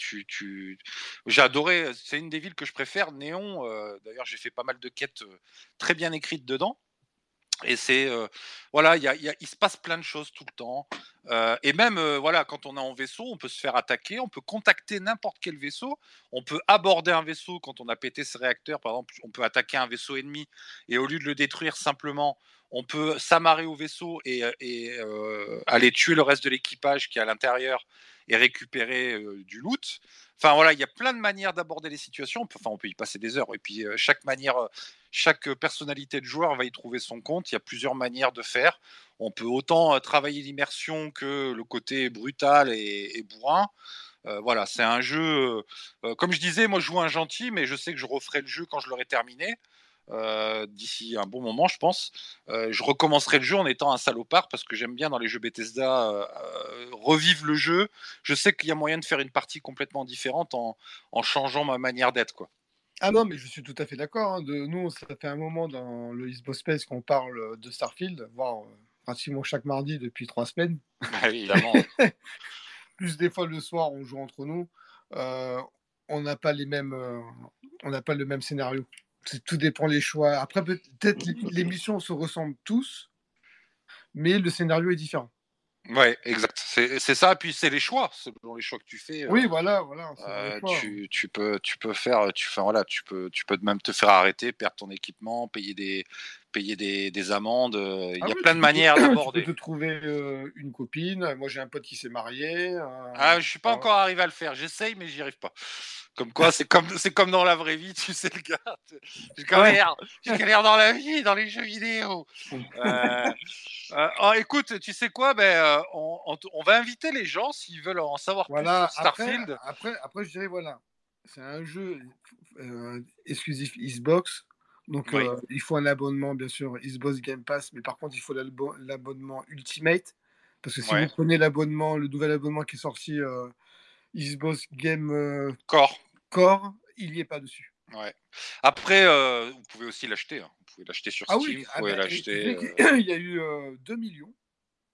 J'ai adoré. C'est une des villes que je préfère. Néon. euh, D'ailleurs, j'ai fait pas mal de quêtes euh, très bien écrites dedans. Et c'est euh, voilà, il y a- y a- il se passe plein de choses tout le temps. Euh, et même, euh, voilà, quand on est en vaisseau, on peut se faire attaquer, on peut contacter n'importe quel vaisseau, on peut aborder un vaisseau quand on a pété ses réacteurs, par exemple, on peut attaquer un vaisseau ennemi et au lieu de le détruire simplement, on peut s'amarrer au vaisseau et, et aller tuer le reste de l'équipage qui est à l'intérieur et récupérer euh, du loot. Enfin voilà, il y a plein de manières d'aborder les situations. Enfin, on peut y passer des heures. Et puis euh, chaque manière, euh, chaque personnalité de joueur va y trouver son compte. Il y a plusieurs manières de faire. On peut autant travailler l'immersion que le côté brutal et, bourrin. Voilà, c'est un jeu. comme je disais, moi je joue un gentil, mais je sais que je referai le jeu quand je l'aurai terminé. Euh, D'ici un bon moment, je pense. Euh, je recommencerai le jeu en étant un salopard parce que j'aime bien dans les jeux Bethesda euh, revivre le jeu. Je sais qu'il y a moyen de faire une partie complètement différente en, en changeant ma manière d'être. quoi. Ah non, mais je suis tout à fait d'accord. hein. De, nous, ça fait un moment dans le Xbox Space qu'on parle de Starfield, voire pratiquement chaque mardi depuis trois semaines. Bah, évidemment. Plus des fois le soir, on joue entre nous. On n'a pas les mêmes, on n'a pas le même scénario. Tout dépend les choix. Après, peut-être les- missions se ressemblent tous, mais le scénario est différent. ouais, exact. C'est c'est ça. Puis c'est les choix. Selon les choix que tu fais. euh, Oui, voilà, voilà. Euh, tu, tu peux tu peux faire tu fais voilà tu peux tu peux même te faire arrêter perdre ton équipement payer des payer des, des amendes euh, il Ah y a oui, plein tu de peux manières Tu d'aborder peux te trouver euh, une copine. Moi, j'ai un pote qui s'est marié. euh, ah je suis pas ah. encore arrivé à le faire j'essaye mais j'y arrive pas comme quoi c'est comme c'est comme dans la vraie vie tu sais le gars je galère galère dans la vie dans les jeux vidéo Euh, euh, oh, écoute tu sais quoi? Ben on, on, on va inviter les gens s'ils veulent en savoir Voilà. plus sur Starfield Après, après, après, je dirais voilà, c'est un jeu euh, exclusif Xbox. Donc, Oui. euh, il faut un abonnement, bien sûr, Xbox Game Pass, mais par contre, il faut l'abonnement Ultimate. Parce que si Ouais. vous prenez l'abonnement, le nouvel abonnement qui est sorti, euh, Xbox Game euh, Core Core, il n'y est pas dessus. Ouais. Après, euh, vous pouvez aussi l'acheter. hein. Vous pouvez l'acheter sur Ah Steam. oui, ah bah, et l'acheter. qu'il y a eu euh, 2 millions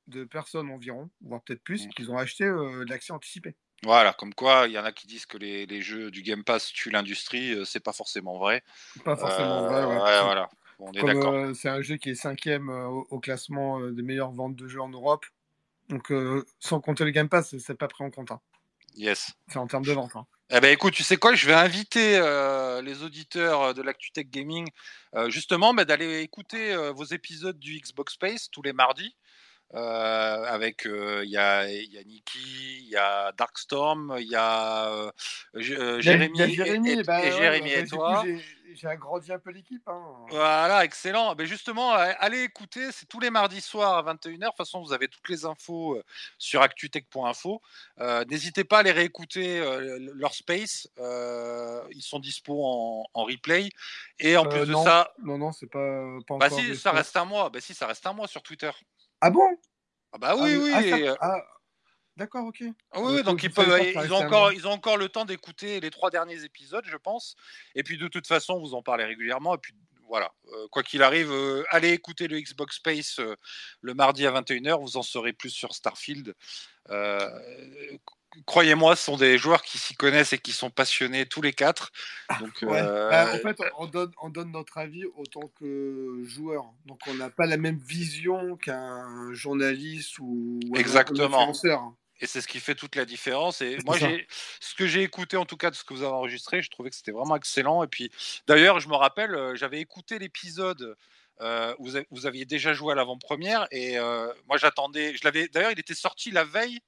de personnes environ, voire peut-être plus, Mm. qui ont acheté l'accès anticipé. Voilà, comme quoi, il y en a qui disent que les, les jeux du Game Pass tuent l'industrie. euh, c'est pas forcément vrai. Pas forcément Euh, vrai, ouais. ouais, voilà. On est d'accord. euh, c'est un jeu qui est cinquième au, au classement des meilleures ventes de jeux en Europe. Donc, sans compter le Game Pass, c'est- c'est pas pris en compte. hein. Yes. C'est en termes de vente. hein. Eh ben écoute, tu sais quoi, je vais inviter euh, les auditeurs de l'ActuTech Gaming euh, justement bah, d'aller écouter euh, vos épisodes du Xbox Space tous les mardis. Euh, avec euh, il y, a, il y a Nikki, il y a Darkstorm, il y a Jérémy, et- Jérémy, et, bah, et ouais, Jérémy et du coup, toi. j'ai- agrandi un peu l'équipe. hein. Voilà, excellent. Ben justement, allez écouter, c'est tous les mardis soirs à 21h. De toute façon, vous avez toutes les infos euh, sur actutech.info. N'hésitez pas à les réécouter leur space. Ils sont dispo en, en replay. Et en plus de non, ça, non, non, c'est pas, pas bah encore. si, ça reste un mois. Bah si, ça reste un mois sur Twitter. Ah bon? Ah bah oui, Ah, oui. ah, ça- et, euh, ah, D'accord, ok. Ah oui, donc je ils, savais peuvent, pas que ça ils, restait ont encore, ils ont encore le temps d'écouter les trois derniers épisodes, je pense. Et puis de toute façon, vous en parlez régulièrement. Et puis voilà, Euh, quoi qu'il arrive, euh, allez écouter le Xbox Space euh, le mardi à 21h, vous en saurez plus sur Starfield. Euh, Croyez-moi, ce sont des joueurs qui s'y connaissent et qui sont passionnés tous les quatre. Donc, Ouais. euh, Bah, en fait, on donne, on donne notre avis autant que joueur. Donc, on n'a pas la même vision qu'un journaliste ou un Exactement. influenceur. Et c'est ce qui fait toute la différence. Et moi, j'ai ce que j'ai écouté en tout cas de ce que vous avez enregistré, je trouvais que c'était vraiment excellent. Et puis, d'ailleurs, je me rappelle, euh, j'avais écouté l'épisode. euh, où vous, a- vous aviez déjà joué à l'avant-première et euh, moi j'attendais. Je l'avais. D'ailleurs, il était sorti la veille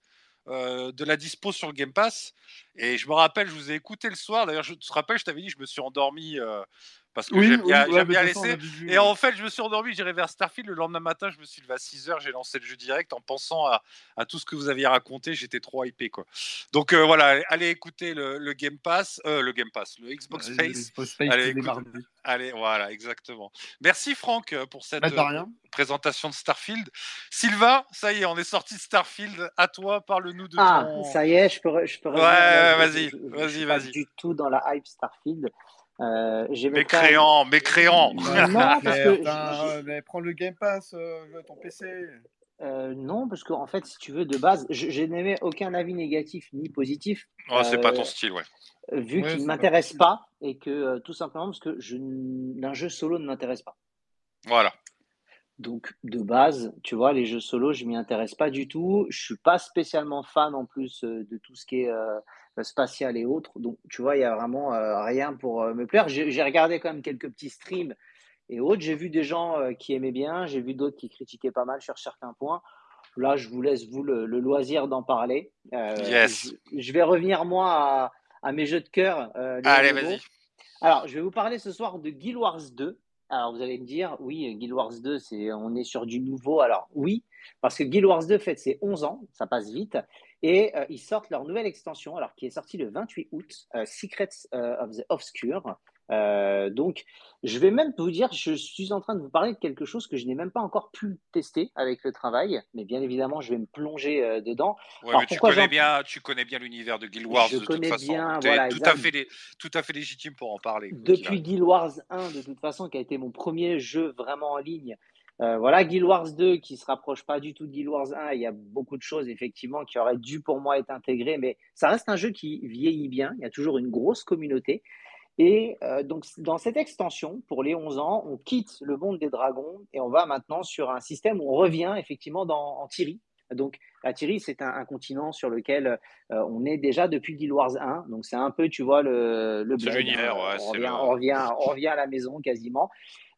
euh, de la dispo sur le Game Pass et je me rappelle, je vous ai écouté le soir. D'ailleurs, je te rappelle, je t'avais dit, je me suis endormi euh, parce que Oui, j'aime oui, bien, ouais, laisser. Et en fait, je me suis endormi, j'irai vers Starfield. Le lendemain matin, je me suis levé à 6h, j'ai lancé le jeu direct en pensant à, à tout ce que vous aviez raconté. J'étais trop hypé, quoi. Donc euh, voilà, allez, allez écouter le, le Game Pass, euh, le Game Pass, le Xbox Space. Allez, écoute-. Allez, voilà, exactement. Merci Franck euh, pour cette Bah, euh, présentation de Starfield. Sylvain, ça y est, on est sorti de Starfield. À toi, parle-nous de Ah, ton. ça y est, je peux, je peux Ouais, vas-y, vas-y, suis pas vas-y. du tout dans la hype Starfield. Euh, même pas- Mécréant, mécréant. Euh, non, parce que Putain, je- ouais, mais prends le Game Pass, euh, ton PC. Euh, non, parce qu'en fait, si tu veux, de base, je, je n'émets aucun avis négatif ni positif, Oh, c'est pas Euh, ton style, ouais. euh, vu Ouais, qu'il ne m'intéresse pas et que euh, tout simplement parce que je, n- un jeu solo ne m'intéresse pas. Voilà. Donc, de base, tu vois, les jeux solo, je m'y intéresse pas du tout. Je suis pas spécialement fan en plus euh, de tout ce qui est euh, spatial et autres. Donc, tu vois, il y a vraiment euh, rien pour euh, me plaire. J'ai regardé quand même quelques petits streams et autres. J'ai vu des gens euh, qui aimaient bien. J'ai vu d'autres qui critiquaient pas mal sur certains points. Là, je vous laisse, vous, le, le loisir d'en parler. Euh, Yes. je, je vais revenir, moi, à, à mes jeux de cœur, euh, Allez, vas-y. Alors, je vais vous parler ce soir de Guild Wars 2. Alors, vous allez me dire, oui, Guild Wars 2, c'est, on est sur du nouveau. Alors, oui, parce que Guild Wars 2 fête ses 11 ans, ça passe vite, et euh, ils sortent leur nouvelle extension, alors qui est sortie le 28 août, euh, Secrets euh, of the Obscure. Euh, donc, je vais même vous dire, je suis en train de vous parler de quelque chose que je n'ai même pas encore pu tester avec le travail, mais bien évidemment, je vais me plonger euh, dedans. Ouais, Alors, mais tu connais bien, tu connais bien l'univers de Guild Wars Je de toute connais façon. bien, voilà, tout à fait tout à fait légitime pour en parler. depuis. Guild Wars 1, de toute façon, qui a été mon premier jeu vraiment en ligne. Euh, voilà, Guild Wars 2 qui se rapproche pas du tout de Guild Wars 1. Il y a beaucoup de choses, effectivement, qui auraient dû pour moi être intégrées, mais ça reste un jeu qui vieillit bien. Il y a toujours une grosse communauté. Et euh, donc, dans cette extension, pour les 11 ans, on quitte le monde des dragons et on va maintenant sur un système où on revient effectivement dans, en Tyrie. Donc, la c'est un, un continent sur lequel euh, on est déjà depuis Guild Wars 1. Donc, c'est un peu, tu vois, le, le hein. ouais, on, revient, on, revient, on revient à la maison quasiment.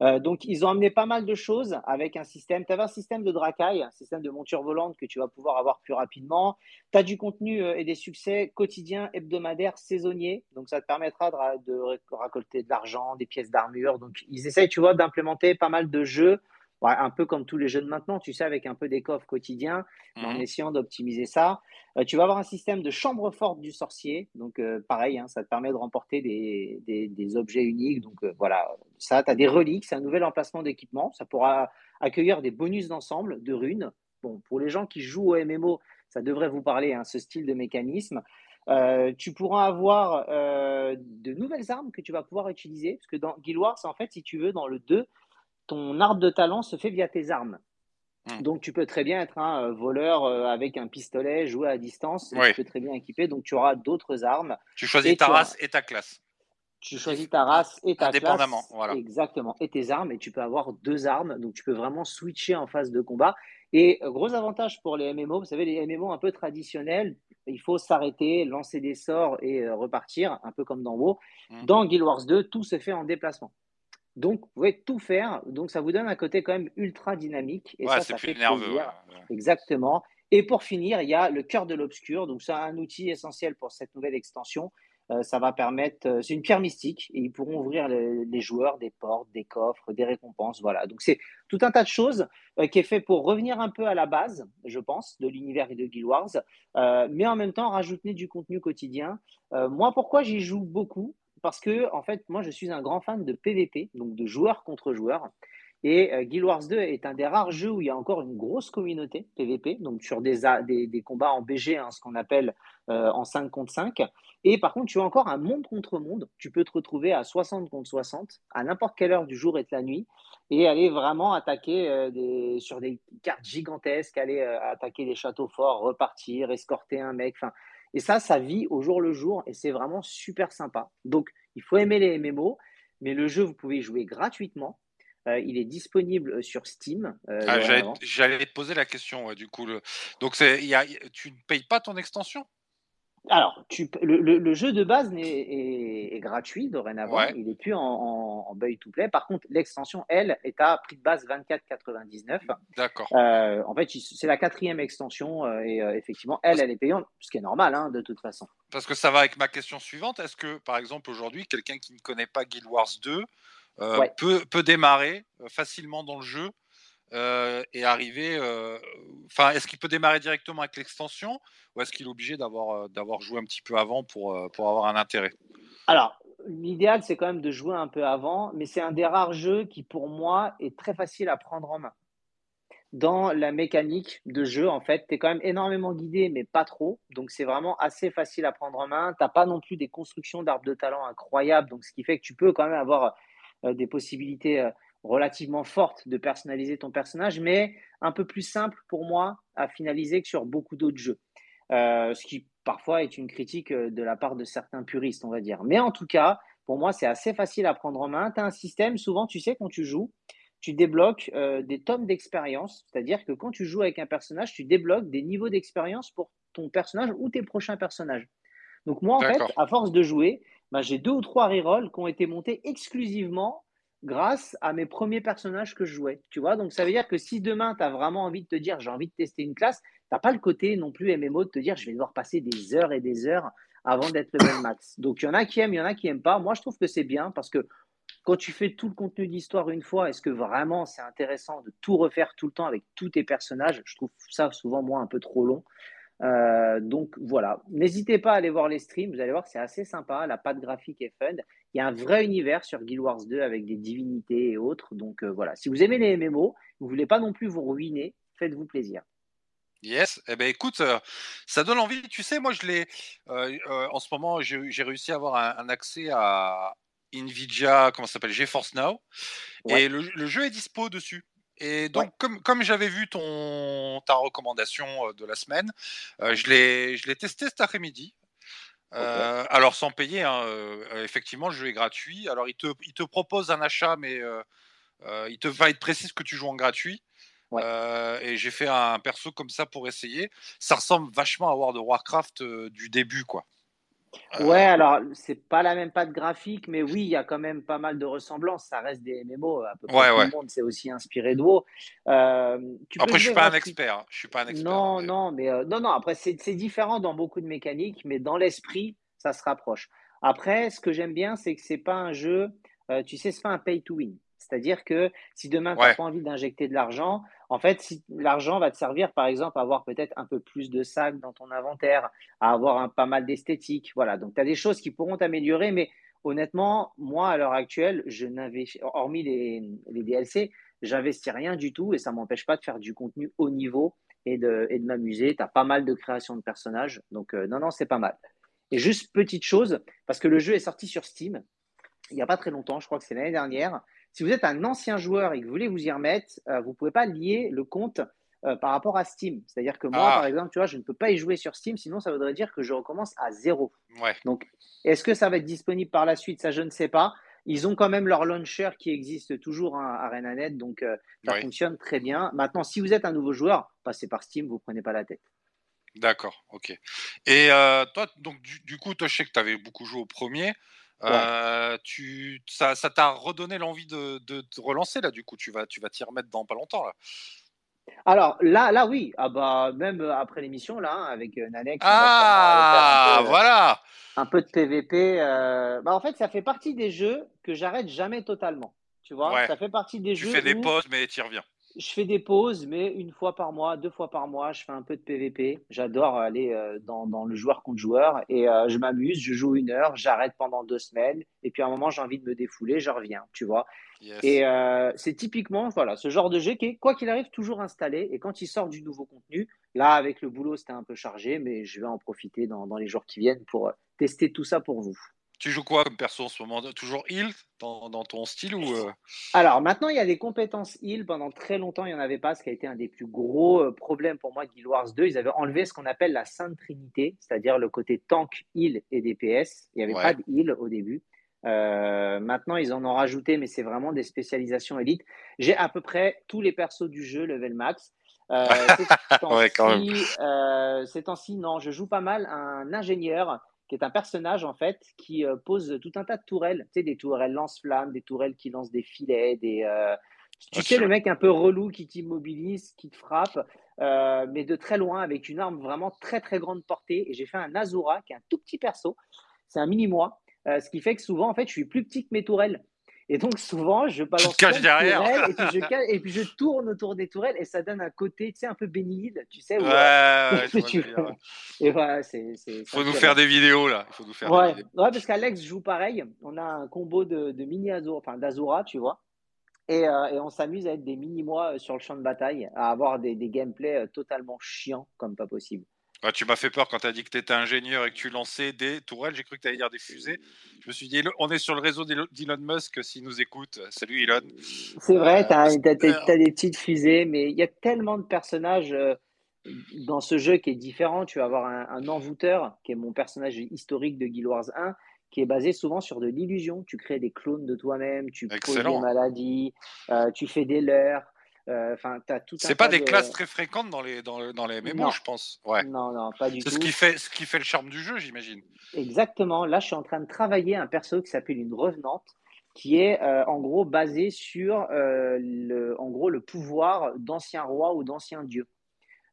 Euh, donc, ils ont amené pas mal de choses avec un système. Tu avais un système de dracaille, un système de monture volante que tu vas pouvoir avoir plus rapidement. Tu as du contenu euh, et des succès quotidiens, hebdomadaires, saisonniers. Donc, ça te permettra de, de ré- racolter de l'argent, des pièces d'armure. Donc, ils essayent, tu vois, d'implémenter pas mal de jeux. Un peu comme tous les jeux de maintenant, tu sais, avec un peu des coffres quotidiens, en Mhm. essayant d'optimiser ça. Euh, tu vas avoir un système de chambre forte du sorcier. Donc, euh, pareil, hein, ça te permet de remporter des, des- des objets uniques. Donc, euh, voilà, ça, tu as des reliques, c'est un nouvel emplacement d'équipement. Ça pourra accueillir des bonus d'ensemble, de runes. Bon, pour les gens qui jouent au MMO, ça devrait vous parler, hein, ce style de mécanisme. Euh, tu pourras avoir euh, de nouvelles armes que tu vas pouvoir utiliser. Parce que dans Guild Wars, en fait, si tu veux, dans le 2, ton arbre de talent se fait via tes armes. Donc, tu peux très bien être un euh, voleur euh, avec un pistolet, jouer à distance, Oui. tu peux très bien équiper. Donc, tu auras d'autres armes. Tu choisis ta tu race et ta classe. Tu choisis ta race et ta Indépendamment, classe. voilà. Exactement. Et tes armes. Et tu peux avoir deux armes. Donc, tu peux vraiment switcher en phase de combat. Et euh, gros avantage pour les MMO, vous savez, les MMO un peu traditionnels, il faut s'arrêter, lancer des sorts et repartir, un peu comme dans WoW. Mm. Dans Guild Wars 2, tout se fait en déplacement. Donc, vous pouvez tout faire. Donc, ça vous donne un côté quand même ultra dynamique. Et ouais, ça, c'est ça plus fait nerveux. plaisir. ouais, ouais. Exactement. Et pour finir, il y a le cœur de l'obscur. Donc, c'est un outil essentiel pour cette nouvelle extension. Euh, ça va permettre, euh, c'est une pierre mystique et ils pourront ouvrir les, les joueurs des portes, des coffres, des récompenses. Voilà. Donc, c'est tout un tas de choses euh, qui est fait pour revenir un peu à la base, je pense, de l'univers et de Guild Wars, euh, mais en même temps rajouter du contenu quotidien. Euh, moi, pourquoi j'y joue beaucoup Parce que, en fait, moi, je suis un grand fan de PVP, donc de joueurs contre joueurs. Et euh, Guild Wars 2 est un des rares jeux où il y a encore une grosse communauté PVP, donc sur des, combats en BG, hein, ce qu'on appelle euh, en 5 contre 5. Et par contre, tu as encore un monde contre monde. Tu peux te retrouver à 60 contre 60 à n'importe quelle heure du jour et de la nuit et aller vraiment attaquer euh, sur des cartes gigantesques, aller attaquer des châteaux forts, repartir, escorter un mec. Et ça, ça vit au jour le jour et c'est vraiment super sympa. Donc, il faut aimer les MMO, mais le jeu, vous pouvez y jouer gratuitement. Euh, il est disponible sur Steam. euh, Ah, J'allais te poser la question, ouais, du coup. Le... Donc, y a... tu ne payes pas ton extension? Alors, tu, le, le- le jeu de base est, est gratuit dorénavant. Ouais. Il n'est plus en, en, en buy to play. Par contre, l'extension, elle, est à prix de base 24,99. D'accord. Euh, en fait, c'est la quatrième extension euh, et euh, effectivement, elle, elle est payante, ce qui est normal hein, de toute façon. Parce que ça va avec ma question suivante. Est-ce que, par exemple, aujourd'hui, quelqu'un qui ne connaît pas Guild Wars 2 euh, Ouais. peut, peut démarrer facilement dans le jeu euh, et arriver. euh, Enfin, est-ce qu'il peut démarrer directement avec l'extension ou est-ce qu'il est obligé d'avoir euh, d'avoir joué un petit peu avant pour, euh, pour avoir un intérêt? Alors, l'idéal, c'est quand même de jouer un peu avant, mais c'est un des rares jeux qui, pour moi, est très facile à prendre en main. Dans la mécanique de jeu, en fait, tu es quand même énormément guidé, mais pas trop. Donc, c'est vraiment assez facile à prendre en main. Tu pas non plus des constructions d'arbres de talent incroyables, donc ce qui fait que tu peux quand même avoir euh, des possibilités euh, relativement fortes de personnaliser ton personnage, mais un peu plus simple pour moi à finaliser que sur beaucoup d'autres jeux. Euh, ce qui parfois est une critique euh, de la part de certains puristes, on va dire. Mais en tout cas, pour moi, c'est assez facile à prendre en main. Tu as un système, souvent, tu sais, quand tu joues, tu débloques euh, des tomes d'expérience. C'est-à-dire que quand tu joues avec un personnage, tu débloques des niveaux d'expérience pour ton personnage ou tes prochains personnages. Donc moi, en fait, à force de jouer, bah, j'ai deux ou trois rerolls qui ont été montés exclusivement grâce à mes premiers personnages que je jouais. Tu vois, donc ça veut dire que si demain, tu as vraiment envie de te dire j'ai envie de tester une classe, tu n'as pas le côté non plus MMO de te dire je vais devoir passer des heures et des heures avant d'être level max. Donc il y en a qui aiment, il y en a qui n'aiment pas. Moi, je trouve que c'est bien parce que quand tu fais tout le contenu d'histoire une fois, est-ce que vraiment c'est intéressant de tout refaire tout le temps avec tous tes personnages? Je trouve ça souvent moi un peu trop long. Euh, donc voilà, n'hésitez pas à aller voir les streams, vous allez voir c'est assez sympa, la patte graphique est fun. Il y a un vrai univers sur Guild Wars 2 avec des divinités et autres. Donc euh, voilà, si vous aimez les MMO, vous voulez pas non plus vous ruiner, faites-vous plaisir. Yes, eh ben écoute, euh, ça donne envie. Tu sais, moi je l'ai. en ce moment, j'ai j'ai réussi à avoir un, un accès à Nvidia, comment ça s'appelle, GeForce Now, Ouais. et le, le jeu est dispo dessus. Et donc, Ouais. comme, comme j'avais vu ton ta recommandation de la semaine, euh, je l'ai testé cet après-midi. Euh, alors sans payer, hein, effectivement, le jeu est gratuit. Alors il te, il te propose un achat, mais il te va être précise que tu joues en gratuit. Ouais. Euh, et j'ai fait un perso comme ça pour essayer. Ça ressemble vachement à World of Warcraft euh, du début, quoi. Euh, Ouais, alors c'est pas la même patte graphique, mais oui, il y a quand même pas mal de ressemblances. Ça reste des MMO, à peu près Ouais, tout ouais. le monde s'est aussi inspiré de WoW. Euh, tu peux Après, je suis pas un expert. hein. Je suis pas un expert. Non, mais- non, mais euh, non, non. Après, c'est c'est différent dans beaucoup de mécaniques, mais dans l'esprit, ça se rapproche. Après, ce que j'aime bien, c'est que c'est pas un jeu. euh, tu sais, c'est pas un pay to win. C'est-à-dire que si demain tu n'as Ouais. pas envie d'injecter de l'argent, en fait, si l'argent va te servir, par exemple, à avoir peut-être un peu plus de sacs dans ton inventaire, à avoir un, pas mal d'esthétique. Voilà. Donc, tu as des choses qui pourront t'améliorer, mais honnêtement, moi, à l'heure actuelle, je n'avais, hormis les, les DLC, j'investis rien du tout et ça m'empêche pas de faire du contenu haut niveau et de, et de m'amuser. Tu as pas mal de création de personnages. Donc, euh, non, non, c'est pas mal. Et juste petite chose, parce que le jeu est sorti sur Steam il n'y a pas très longtemps, je crois que c'est l'année dernière. Si vous êtes un ancien joueur et que vous voulez vous y remettre, euh, vous ne pouvez pas lier le compte euh, par rapport à Steam. C'est-à-dire que moi, Ah. par exemple, tu vois, je ne peux pas y jouer sur Steam, sinon ça voudrait dire que je recommence à zéro. Ouais. Donc, est-ce que ça va être disponible par la suite? Ça, je ne sais pas. Ils ont quand même leur launcher qui existe toujours hein, à ArenaNet, donc euh, ça Oui. fonctionne très bien. Maintenant, si vous êtes un nouveau joueur, passez par Steam, vous ne prenez pas la tête. D'accord, ok. Et euh, toi, donc du, du coup, toi, je sais que tu avais beaucoup joué au premier. Euh, tu, ça, ça t'a redonné l'envie de, de te relancer là. Du coup, tu vas, tu vas t'y remettre dans pas longtemps là? Alors là, là oui, ah bah, même après l'émission, là, hein, avec euh, Nanek, on va Ah, un peu, euh, voilà. un peu de PVP. euh, bah, en fait, ça fait partie des jeux que j'arrête jamais totalement. Tu vois, Ouais. ça fait partie des Tu jeux fais des pauses, mais tu reviens. Je fais des pauses, mais une fois par mois, deux fois par mois, je fais un peu de PVP. J'adore aller euh, dans, dans le joueur contre joueur et euh, je m'amuse. Je joue une heure, j'arrête pendant deux semaines et puis à un moment, j'ai envie de me défouler, je reviens. Tu vois. Yes. Et euh, c'est typiquement voilà, ce genre de jeu qui est, quoi qu'il arrive, toujours installé. Et quand il sort du nouveau contenu, là, avec le boulot, c'était un peu chargé, mais je vais en profiter dans, dans les jours qui viennent pour tester tout ça pour vous. Tu joues quoi comme perso en ce moment? Toujours heal dans, dans ton style ou euh, Alors maintenant, il y a des compétences heal. Pendant très longtemps, il n'y en avait pas, ce qui a été un des plus gros euh, problèmes pour moi de Guild Wars 2. Ils avaient enlevé ce qu'on appelle la Sainte Trinité, c'est-à-dire le côté tank, heal et DPS. Il n'y avait Ouais. pas de heal au début. Euh, maintenant, ils en ont rajouté, mais c'est vraiment des spécialisations élites. J'ai à peu près tous les persos du jeu level max. Euh, ces temps-ci, Ouais, quand même. euh, ces temps-ci, non, je joue pas mal un ingénieur qui est un personnage en fait qui euh, pose tout un tas de tourelles, tu sais, des tourelles lance-flammes, des tourelles qui lancent des filets, des, euh, tu Ok. sais, le mec un peu relou qui t'immobilise, qui te frappe, euh, mais de très loin avec une arme vraiment très très grande portée. Et j'ai fait un Azura qui est un tout petit perso, c'est un mini-moi, ce qui fait que souvent en fait je suis plus petit que mes tourelles. Et donc souvent je balance derrière. tourelles, et, puis je, ca- et puis je tourne autour des tourelles et ça donne un côté, tu sais, un peu bénil, tu sais. où, Ouais, euh, ouais, vois tu-. Et voilà, c'est. c'est- Faut nous faire des vidéos là. Il faut nous faire des Ouais, vidéos. ouais, parce qu'Alex joue pareil. On a un combo de, de mini Azura, enfin d'Azura, tu vois. Et, euh, et on s'amuse à être des mini-mois euh, sur le champ de bataille, à avoir des, des gameplays totalement chiants comme pas possible. Tu m'as fait peur quand tu as dit que tu étais ingénieur et que tu lançais des tourelles. J'ai cru que tu allais dire des fusées. Je me suis dit, on est sur le réseau d'Elon Musk s'il nous écoute. Salut Elon. C'est vrai, t'as, Euh, des petites fusées, mais il y a tellement de personnages euh, dans ce jeu qui est différent. Tu vas avoir un, un envoûteur, qui est mon personnage historique de Guild Wars 1, qui est basé souvent sur de l'illusion. Tu crées des clones de toi-même, tu poses Excellent. des maladies, euh, tu fais des leurres. Euh, Enfin, tout C'est pas des de- classes très fréquentes dans les, dans, dans les MMO, Non. je pense. Ouais. Non, non, pas du C'est tout. ce qui, fait, ce qui fait le charme du jeu, j'imagine. Exactement. Là, je suis en train de travailler un perso qui s'appelle une revenante, qui est euh, en gros basé sur euh, le, en gros, le pouvoir d'anciens rois ou d'anciens dieux.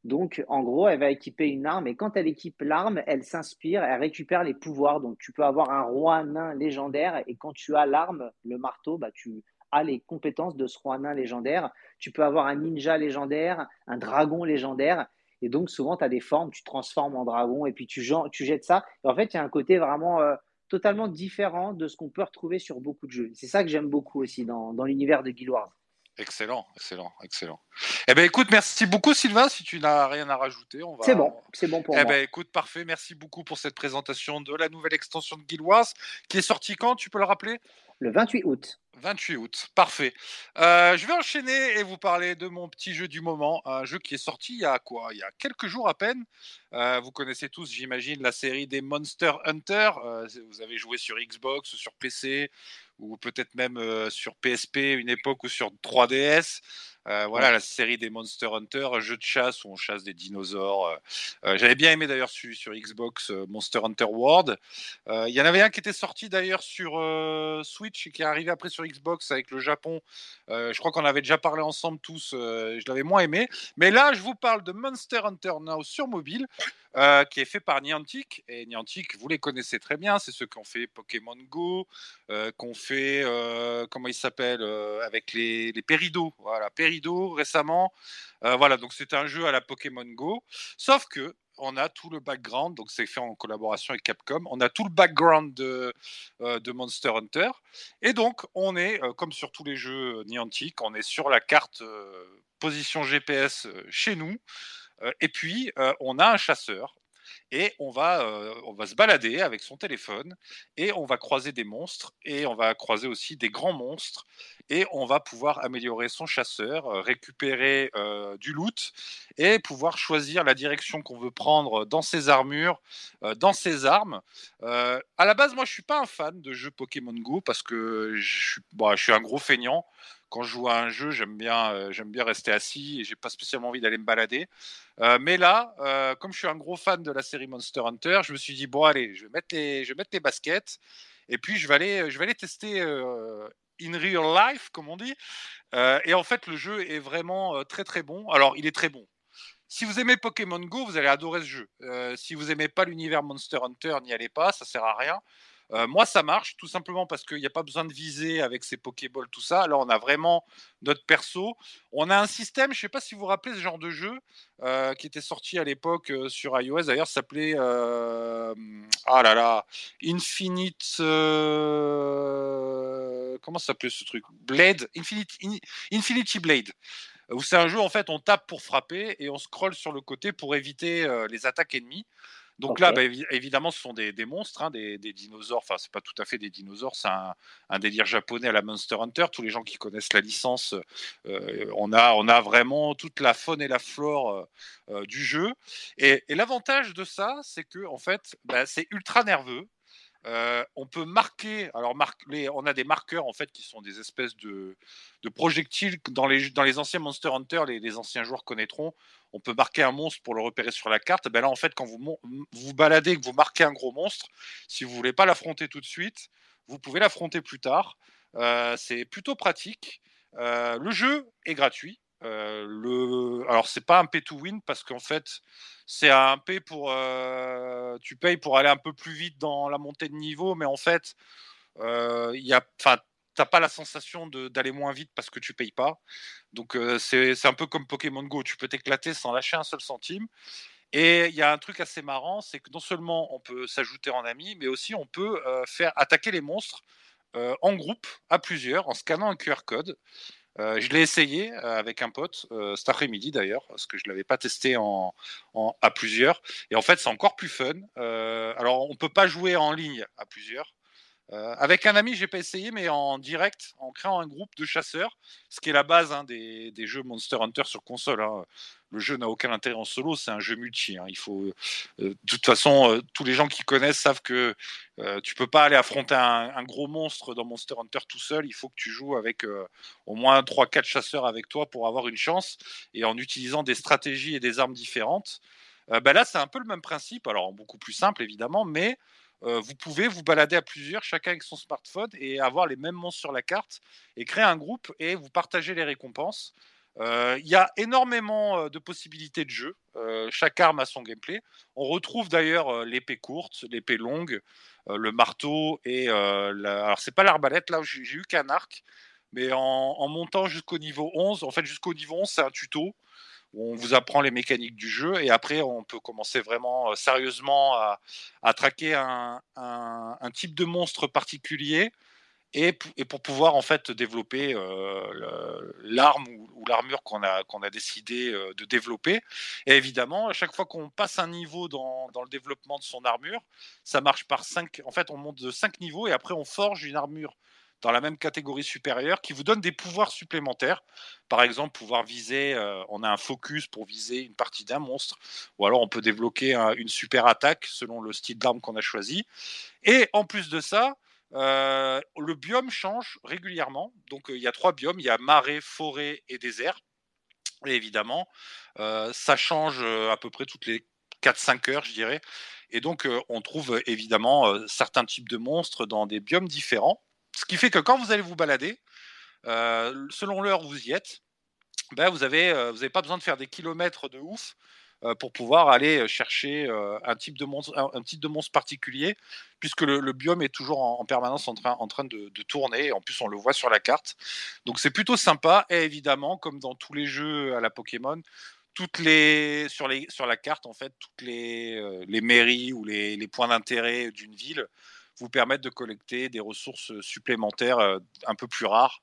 Donc, en gros, elle va équiper une arme et quand elle équipe l'arme, elle s'inspire, elle récupère les pouvoirs. Donc, tu peux avoir un roi nain légendaire et quand tu as l'arme, le marteau, bah, tu les compétences de ce roi nain légendaire. Tu peux avoir un ninja légendaire, un dragon légendaire. Et donc, souvent, tu as des formes, tu transformes en dragon et puis tu jettes ça. Et en fait, il y a un côté vraiment euh, totalement différent de ce qu'on peut retrouver sur beaucoup de jeux. C'est ça que j'aime beaucoup aussi dans, dans l'univers de Guild Wars. Excellent, excellent, excellent. Eh ben écoute, merci beaucoup Sylvain. Si tu n'as rien à rajouter, on va. C'est bon, c'est bon pour Eh moi. ben écoute, parfait. Merci beaucoup pour cette présentation de la nouvelle extension de Guild Wars qui est sortie quand Tu peux le rappeler? Le 28 août. 28 août, parfait. Euh, je vais enchaîner et vous parler de mon petit jeu du moment, un jeu qui est sorti il y a quoi? Il y a quelques jours à peine. Euh, vous connaissez tous, j'imagine, la série des Monster Hunter. Euh, vous avez joué sur Xbox sur PC ou peut-être même euh, sur PSP une époque ou sur 3DS. Euh, voilà la série des Monster Hunter, un jeu de chasse où on chasse des dinosaures. Euh, euh, J'avais bien aimé d'ailleurs sur, sur Xbox euh, Monster Hunter World. Euh, Il y en avait un qui était sorti d'ailleurs sur euh, Switch et qui est arrivé après sur Xbox avec le Japon. Euh, je crois qu'on avait déjà parlé ensemble tous. euh, je l'avais moins aimé. Mais là, je vous parle de Monster Hunter Now sur mobile. Euh, qui est fait par Niantic. Et Niantic, vous les connaissez très bien, c'est ceux qui ont fait Pokémon Go, euh, qui ont fait, euh, comment il s'appelle, euh, avec les, les Perido. Voilà, récemment. Voilà, donc c'est un jeu à la Pokémon Go. Sauf que on a tout le background, donc c'est fait en collaboration avec Capcom. On a tout le background de, de Monster Hunter. Et donc, on est, comme sur tous les jeux Niantic, on est sur la carte position GPS chez nous. Euh, et puis, euh, on a un chasseur. Et on va, euh, on va se balader avec son téléphone et on va croiser des monstres et on va croiser aussi des grands monstres et on va pouvoir améliorer son chasseur, récupérer du loot et pouvoir choisir la direction qu'on veut prendre dans ses armures, dans ses armes. À la base, moi, je suis pas un fan de jeux Pokémon Go parce que je suis, suis un gros feignant. Quand je joue à un jeu, j'aime bien, euh, bien rester assis et j'ai pas spécialement envie d'aller me balader. Euh, mais là, euh, comme je suis un gros fan de la série Monster Hunter, je me suis dit bon allez, je vais mettre les, je les baskets et puis je vais aller, je vais aller tester in real life, comme on dit. Et en fait, le jeu est vraiment très très bon. Alors, il est très bon. Si vous aimez Pokémon Go, vous allez adorer ce jeu. Si vous aimez pas l'univers Monster Hunter, n'y allez pas, ça sert à rien. Moi, ça marche tout simplement parce qu'il n'y a pas besoin de viser avec ses Pokéballs, tout ça. Alors, on a vraiment notre perso. On a un système, je ne sais pas si vous vous rappelez ce genre de jeu qui était sorti à l'époque sur iOS. D'ailleurs, ça s'appelait euh, ah là là, Infinite. comment ça s'appelait ce truc? Blade, Infinity, In- Infinity Blade. Où c'est un jeu en fait, on tape pour frapper et on scrolle sur le côté pour éviter les attaques ennemies. Donc là, bah, évi- évidemment, ce sont des, des monstres, hein, des, des dinosaures. Enfin, c'est pas tout à fait des dinosaures, c'est un, un délire japonais à la Monster Hunter. Tous les gens qui connaissent la licence, euh, on, a, on a vraiment toute la faune et la flore euh, euh, du jeu. Et, et l'avantage de ça, c'est que en fait, bah, c'est ultra nerveux. On peut marquer, on a des marqueurs en fait qui sont des espèces de, projectiles dans les, dans anciens Monster Hunter, les, anciens joueurs connaîtront. On peut marquer un monstre pour le repérer sur la carte. Ben là, en fait, quand vous vous baladez, que vous marquez un gros monstre, si vous voulez pas l'affronter tout de suite, vous pouvez l'affronter plus tard. C'est plutôt pratique. Le jeu est gratuit. Alors, c'est pas un pay to win parce qu'en fait, c'est un pay pour. Tu payes pour aller un peu plus vite dans la montée de niveau, mais en fait, euh, y a. Enfin, t'as pas la sensation d'aller moins vite parce que tu payes pas. Donc, c'est un peu comme Pokémon Go. Tu peux t'éclater sans lâcher un seul centime. Et il y a un truc assez marrant, c'est que non seulement on peut s'ajouter en ami, mais aussi on peut faire attaquer les monstres en groupe, à plusieurs, en scannant un QR code. Euh, je l'ai essayé euh, avec un pote euh, cet après-midi d'ailleurs, parce que je l'avais pas testé en, à plusieurs. Et en fait, c'est encore plus fun. Alors, on peut pas jouer en ligne à plusieurs. Euh, avec un ami, j'ai pas essayé, mais en direct, en créant un groupe de chasseurs, ce qui est la base hein, des, jeux Monster Hunter sur console. Hein. Le jeu n'a aucun intérêt en solo, c'est un jeu multi. Hein. Il faut, euh, de toute façon, euh, tous les gens qui connaissent savent que tu peux pas aller affronter un, gros monstre dans Monster Hunter tout seul. Il faut que tu joues avec au moins 3-4 chasseurs avec toi pour avoir une chance et en utilisant des stratégies et des armes différentes. Ben là, c'est un peu le même principe, alors beaucoup plus simple évidemment, mais vous pouvez vous balader à plusieurs, chacun avec son smartphone, et avoir les mêmes monstres sur la carte, et créer un groupe et vous partager les récompenses. Il y a énormément de possibilités de jeu. Chaque arme a son gameplay. On retrouve d'ailleurs l'épée courte, l'épée longue, le marteau et la... alors c'est pas l'arbalète là. J'ai eu qu'un arc, mais en, en montant jusqu'au niveau 11, en fait jusqu'au niveau 11 c'est un tuto où on vous apprend les mécaniques du jeu et après on peut commencer vraiment euh, sérieusement à, à traquer un, un, type de monstre particulier et, pour pouvoir en fait développer euh, l'arme ou, l'armure qu'on a, a décidé euh, de développer. Et évidemment, à chaque fois qu'on passe un niveau dans, dans, le développement de son armure, ça marche par 5. En fait, on monte de 5 niveaux et après on forge une armure dans la même catégorie supérieure qui vous donne des pouvoirs supplémentaires. Par exemple, pouvoir viser, euh, on a un focus pour viser une partie d'un monstre, ou alors on peut débloquer un, une super attaque selon le style d'arme qu'on a choisi. Et en plus de ça, euh, le biome change régulièrement. Donc euh, il y a trois biomes, il y a marais, forêt et désert. Et évidemment, ça change à peu près toutes les 4-5 heures, je dirais. Et donc, on trouve évidemment certains types de monstres dans des biomes différents. Ce qui fait que quand vous allez vous balader, euh, selon l'heure où vous y êtes, ben vous n'avez euh, pas besoin de faire des kilomètres de ouf euh, pour pouvoir aller chercher un, type de monstre, un, type de monstre particulier, puisque le, biome est toujours en, en, permanence en train, en train de, de, tourner, en plus on le voit sur la carte. Donc c'est plutôt sympa, et évidemment, comme dans tous les jeux à la Pokémon, toutes les sur, les sur la carte en fait toutes les, les mairies ou les, les points d'intérêt d'une ville vous permettent de collecter des ressources supplémentaires euh, un peu plus rares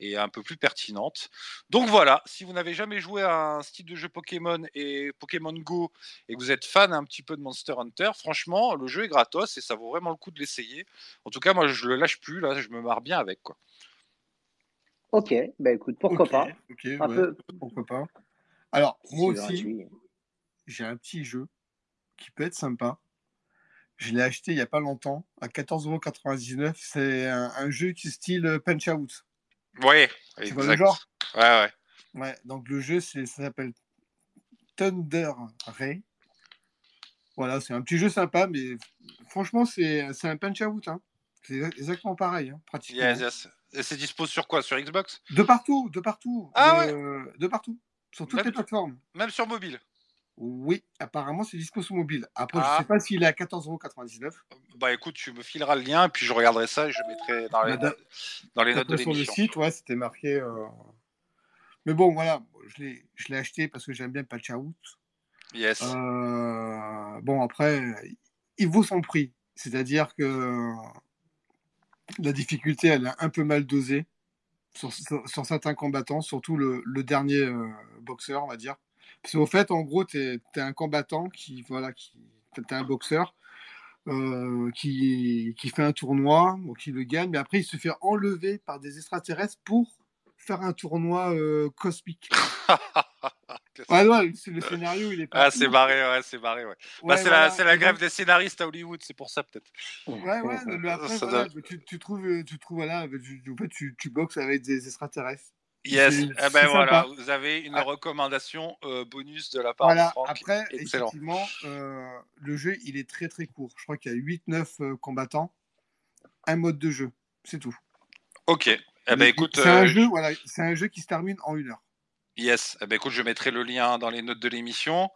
et un peu plus pertinentes. Donc voilà, si vous n'avez jamais joué à un style de jeu Pokémon et Pokémon Go et que vous êtes fan un petit peu de Monster Hunter, franchement, le jeu est gratos et ça vaut vraiment le coup de l'essayer. En tout cas, moi, je le lâche plus, là, je me marre bien avec. quoi. Ok, bah écoute, pourquoi okay, pas okay, un ouais, peu... Pourquoi pas Alors, moi aussi, j'ai un petit jeu qui peut être sympa. Je l'ai acheté il n'y a pas longtemps, à 14,99€. C'est un, un, jeu qui style Punch Out. Ouais, vois le genre? Ouais, ouais. Ouais, donc le jeu, ça s'appelle Thunder Ray. Voilà, c'est un petit jeu sympa, mais franchement, c'est un Punch Out. Hein. C'est exactement pareil, hein, pratiquement. Yes, yes. Et c'est dispo sur quoi? Sur Xbox? De partout, de partout. Ah de, ouais De partout. Sur toutes même, les plateformes. Même sur mobile oui, apparemment c'est dispo sur mobile. Après, ah. je sais pas s'il est à 14,99€. Bah écoute, tu me fileras le lien puis je regarderai ça et je mettrai dans les, bah, dans les notes de l'émission. Sur le site, ouais, c'était marqué. Euh... Mais bon, voilà, je l'ai acheté parce que j'aime bien Patch Out. Yes. Euh... Bon, après, il vaut son prix. C'est-à-dire que la difficulté, elle est un peu mal dosée sur, sur, sur certains combattants, surtout le, le dernier euh, boxeur, on va dire. Qu'au fait, en gros, tu es, es, un combattant qui, voilà, qui, es un boxeur euh, qui, qui fait un tournoi, ou qui le gagne, mais après, il se fait enlever par des extraterrestres pour faire un tournoi euh, cosmique. ouais, ouais, le scénario, il est pas. Ah, c'est barré, ouais, c'est barré, ouais. ouais bah, c'est voilà. la, la grève donc... des scénaristes à Hollywood, c'est pour ça, peut-être. Ouais, ouais, mais après, voilà, tu, tu, trouves, tu trouves, voilà, tu, tu, tu boxes avec des extraterrestres. Yes, eh ben voilà, vous avez une ah. recommandation euh, bonus de la part voilà. de Franck. Après, Excellent. effectivement, euh, le jeu, il est très très court. Je crois qu'il y a 8-9 euh, combattants, un mode de jeu, c'est tout. Ok. Eh ben, écoute, c'est un, jeu, voilà, un jeu qui se termine en une heure. Yes, eh ben, écoute, je mettrai le lien dans les notes de l'émission.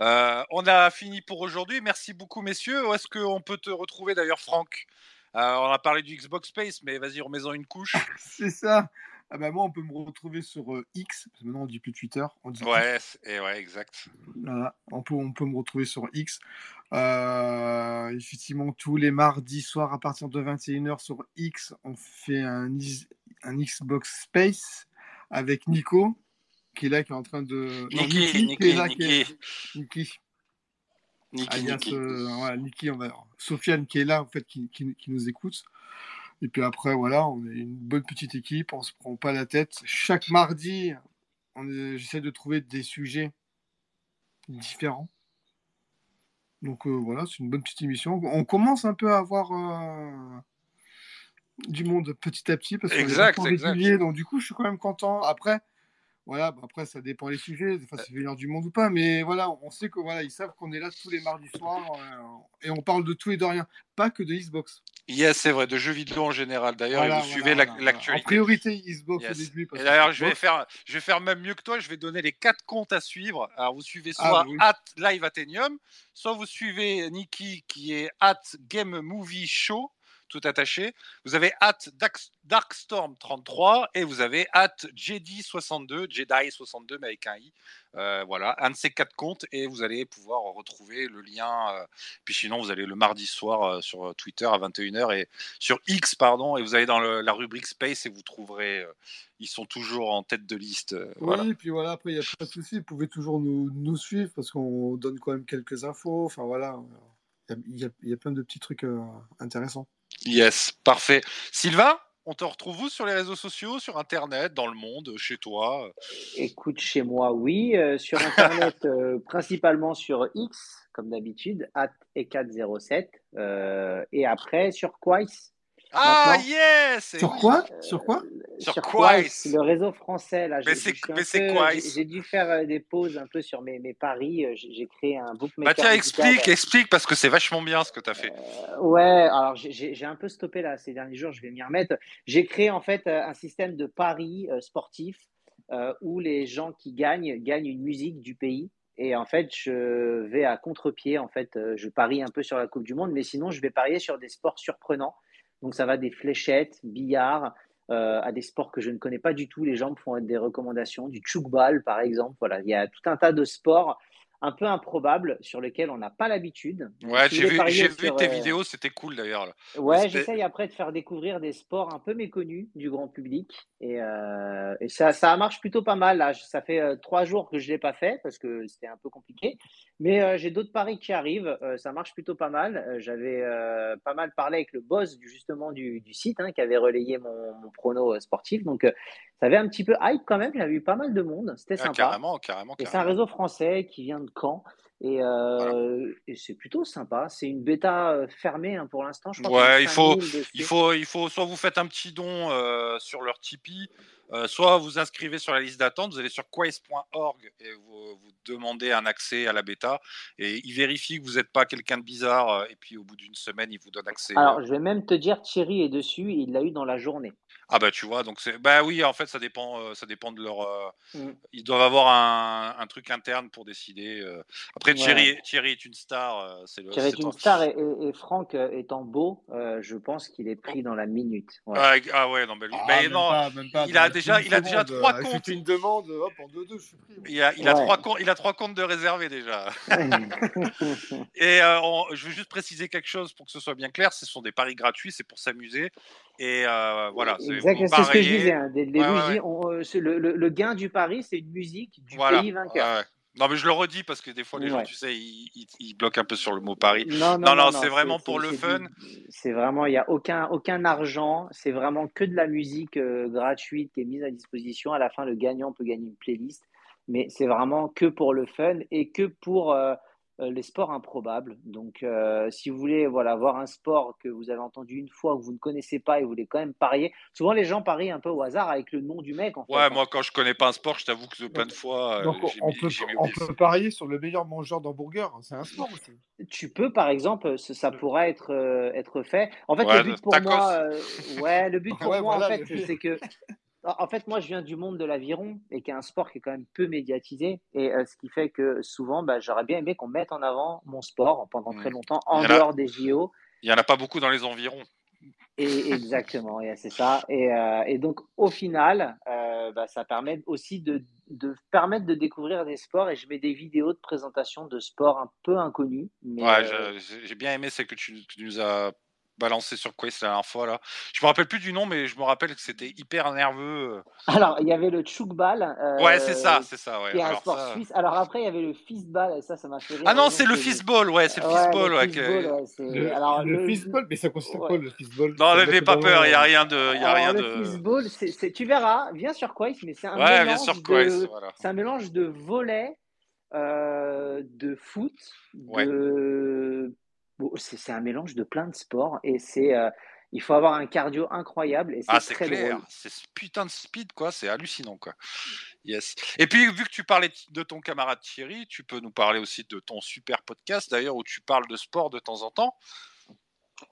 On a fini pour aujourd'hui. Merci beaucoup, messieurs. Où est-ce qu'on peut te retrouver d'ailleurs, Franck? On a parlé du Xbox Space, mais vas-y, remets-en une couche. c'est ça. Ah bah moi, on peut me retrouver sur euh, X, parce que maintenant on dit plus Twitter. On dit ouais, et ouais, exact. Voilà, on peut, on peut me retrouver sur X. Euh, effectivement, tous les mardis soirs à partir de 21h sur X, on fait un, un Xbox Space avec Nico, qui est là, qui est en train de. Niki, Niki, Niki. Niki. Niki, Sofiane qui est là en fait, qui, qui- qui nous écoute. Et puis après, voilà, on est une bonne petite équipe, on se prend pas la tête. Chaque mardi, est- j'essaie de trouver des sujets différents. Donc euh, voilà, c'est une bonne petite émission. On commence un peu à avoir euh, du monde petit à petit parce est Exact, exact. régulier. Donc du coup, je suis quand même content. Après, voilà, bah, après ça dépend les sujets, des fois c'est venir du monde ou pas, mais voilà, on sait que voilà, ils savent qu'on est là tous les mardis soirs euh, et on parle de tout et de rien, pas que de Xbox. Yes, c'est vrai, de jeux vidéo en général. D'ailleurs, Voilà, vous voilà, suivez voilà, l'actualité. En priorité Xbox Yes. au début. parce Et d'ailleurs, je vais faire, je vais faire même mieux que toi. Je vais donner les quatre comptes à suivre. Alors, vous suivez Ah, soit bah oui. at Live Athenium, soit vous suivez Niki qui est at Game Movie Show, tout attaché. Vous avez at Darkstorm 33 et vous avez at Jedi 62, Jedi 62 mais avec un i. Euh, voilà, un de ces quatre comptes et vous allez pouvoir retrouver le lien. euh, puis sinon, vous allez le mardi soir euh, sur Twitter à 21h et sur X, pardon, et vous allez dans le- la rubrique Space et vous trouverez. ils sont toujours en tête de liste. Oui, voilà. puis voilà, après, il n'y a pas de souci. Vous pouvez toujours nous, nous suivre parce qu'on donne quand même quelques infos. Enfin, voilà. Il y a, y y plein de petits trucs intéressants. Yes, parfait. Sylvain, on te retrouve où sur les réseaux sociaux, sur Internet, dans le monde, chez toi? Écoute, chez moi, oui. Euh, sur Internet, euh, principalement sur X, comme d'habitude, at e407. Euh, et après, sur Quais. Ah, yes Sur quoi? Sur quoi? Sur sur. Quais, le réseau français. Là, Mais c'est- Quais. j'ai- dû faire euh, des pauses un peu sur mes, mes paris. Euh, J'ai créé un bookmaker. Bah tiens, musical. explique, explique, parce que c'est vachement bien ce que tu as fait. Euh, ouais, alors j'ai- un peu stoppé là ces derniers jours, je vais m'y remettre. J'ai créé en fait euh, un système de paris euh, sportifs euh, où les gens qui gagnent gagnent une musique du pays. Et en fait, je vais à contre-pied. En fait, euh, je parie un peu sur la Coupe du Monde, mais sinon, je vais parier sur des sports surprenants. Donc, ça va des fléchettes, billard, euh, à des sports que je ne connais pas du tout. Les gens me font des recommandations, du tchoukball par exemple. Voilà, il y a tout un tas de sports un peu improbables sur lesquels on n'a pas l'habitude. Ouais, si j'ai vu, parier j'ai vu sur, tes euh, vidéos, c'était cool d'ailleurs. Ouais, j'essaye après de faire découvrir des sports un peu méconnus du grand public. Et, euh, et ça, ça marche plutôt pas mal. Là. Ça fait trois jours que je ne l'ai pas fait parce que c'était un peu compliqué. Mais euh, j'ai d'autres paris qui arrivent. Euh, ça marche plutôt pas mal. Euh, J'avais euh, pas mal parlé avec le boss du, justement du, du site hein, qui avait relayé mon, mon prono euh, sportif. Donc euh, ça avait un petit peu hype quand même. J'avais eu pas mal de monde. C'était Ah, sympa. carrément, carrément, Et c'est un carrément. réseau français qui vient de Caen. Et, euh, et c'est plutôt sympa. C'est une bêta euh, fermée hein, pour l'instant. Je crois Ouais, il faut, 5000 dessus. il faut, il faut, soit vous faites un petit don euh, sur leur Tipeee, euh, soit vous inscrivez sur la liste d'attente, vous allez sur quest.org et vous, vous demandez un accès à la bêta et ils vérifient que vous n'êtes pas quelqu'un de bizarre et puis au bout d'une semaine ils vous donnent accès. Alors, je vais même te dire, Thierry est dessus, il l'a eu dans la journée. Ah bah tu vois, donc c'est, bah oui, en fait ça dépend, euh, ça dépend de leur, euh, Mm. ils doivent avoir un, un truc interne pour décider. euh. Après Ouais. Thierry, Thierry est une star, euh, c'est le. Thierry c'est est une star et, et- et Franck euh, étant beau, euh, je pense qu'il est pris dans la minute. Ouais. Ah, ah ouais, non, mais lui, Ah, bah, même non, pas, même pas. il a Dans déjà- une il a déjà seconde, trois euh, comptes. Une demande, hop, en 2-2, je suis pris. il a, il a Ouais. trois comptes, il a trois comptes de réservés déjà. Et euh, on- je veux juste préciser quelque chose pour que ce soit bien clair, ce sont des paris gratuits, c'est pour s'amuser. Et euh, voilà, c'est c'est ce que je disais. hein, ouais, on, le, le- le gain du pari, c'est une musique du Voilà. pays vainqueur. Non mais je le redis parce que des fois les gens, tu sais, ils, ils- ils bloquent un peu sur le mot pari. Non, Non, non, c'est vraiment pour le fun. C'est vraiment, il n'y a aucun, aucun argent. C'est vraiment que de la musique euh, gratuite qui est mise à disposition. À la fin, le gagnant peut gagner une playlist. Mais c'est vraiment que pour le fun et que pour euh, les sports improbables. Donc, euh, si vous voulez voilà, voir un sport que vous avez entendu une fois, que vous ne connaissez pas et vous voulez quand même parier, souvent les gens parient un peu au hasard avec le nom du mec. En fait, Ouais, hein. moi quand je connais pas un sport, je t'avoue que plein de fois, euh, Donc, on mis- peut, on parier sur le meilleur mangeur d'hamburger. C'est un sport aussi. Tu peux, par exemple, ce- ça pourra être, euh, être fait. En fait, Ouais, le but pour moi, euh, ouais, le but pour Ouais, moi, voilà, en fait, c'est que, en fait, moi, je viens du monde de l'aviron et qui est un sport qui est quand même peu médiatisé. Et euh, ce qui fait que souvent, bah, j'aurais bien aimé qu'on mette en avant mon sport pendant très longtemps, en a- dehors des JO. Il y en a pas beaucoup dans les environs. Et exactement, et c'est ça. Et, euh, et donc, au final, euh, bah, ça permet aussi de, de permettre de découvrir des sports. Et je mets des vidéos de présentation de sports un peu inconnus. Mais, Ouais, j'ai bien aimé c'est que tu, tu nous as balancé sur Quest la dernière fois là. Je me rappelle plus du nom, mais je me rappelle que c'était hyper nerveux. Alors, il y avait le Tchoukbal. Euh, ouais, c'est ça, c'est ça. Ouais. Qui est un Alors, sport ça- suisse. Alors après, il y avait le fistball, et ça, ça m'a fait rire. Ah non, c'est le fistball, ouais, c'est le Ouais, fistball. le ouais, Le, Alors, le le- fistball, mais ça consiste en ouais. quoi le fistball Non, n'avez pas peur, il n'y a vraiment- rien de. Y a Alors, rien le de... fistball, c'est, c'est- tu verras, viens sur Quest, mais c'est un Ouais, mélange bien sûr, de... Voilà. C'est un mélange de volet, euh, de foot, Ouais. de... C'est, un mélange de plein de sports et c'est, euh, il faut avoir un cardio incroyable et c'est Ah, c'est très clair, c'est ce putain de speed, quoi, c'est hallucinant, quoi. Yes. Et puis, vu que tu parlais de ton camarade Thierry, tu peux nous parler aussi de ton super podcast, d'ailleurs, où tu parles de sport de temps en temps.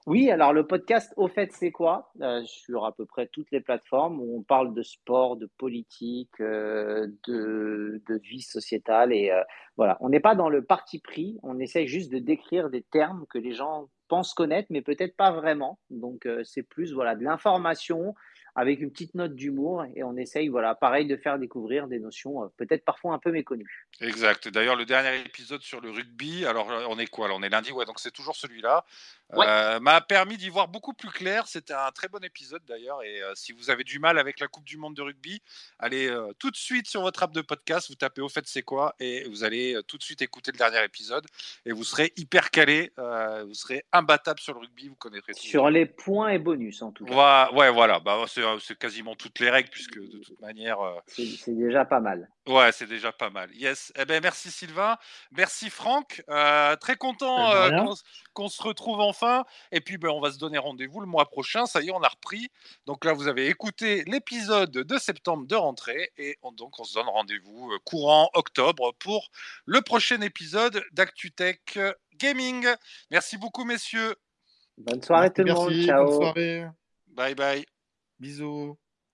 Oui, alors le podcast, au fait, c'est quoi? Euh, Sur à peu près toutes les plateformes où on parle de sport, de politique, euh, de, vie sociétale. Et euh, voilà, on n'est pas dans le parti pris, on essaye juste de décrire des termes que les gens pensent connaître, mais peut-être pas vraiment. Donc, c'est plus voilà, de l'information avec une petite note d'humour et on essaye, voilà, pareil, de faire découvrir des notions peut-être parfois un peu méconnues. Exact. D'ailleurs, le dernier épisode sur le rugby, alors on est quoi? On est lundi, ouais, donc c'est toujours celui-là. Ouais. Euh, m'a permis d'y voir beaucoup plus clair. C'était un très bon épisode d'ailleurs. Et euh, si vous avez du mal avec la Coupe du Monde de rugby, allez euh, tout de suite sur votre app de podcast, vous tapez au fait c'est quoi et vous allez euh, tout de suite écouter le dernier épisode et vous serez hyper calé. euh, vous serez imbattable sur le rugby, vous connaîtrez tout. Sur les points et bonus, en tout cas. Voilà, ouais, voilà. Bah, c'est, quasiment toutes les règles puisque de toute manière. euh, c'est déjà pas mal. Ouais, c'est déjà pas mal. Yes. Eh ben, merci Sylvain. Merci Franck. Euh, très content De euh, qu'on, se retrouve enfin. Et puis, ben, on va se donner rendez-vous le mois prochain. Ça y est, on a repris. Donc là, vous avez écouté l'épisode de septembre de rentrée. Et on- donc, on se donne rendez-vous euh, courant octobre pour le prochain épisode d'ActuTech Gaming. Merci beaucoup, messieurs. Bonne soirée tout le monde. Merci, Ciao. bonne soirée. Bye bye. Bisous.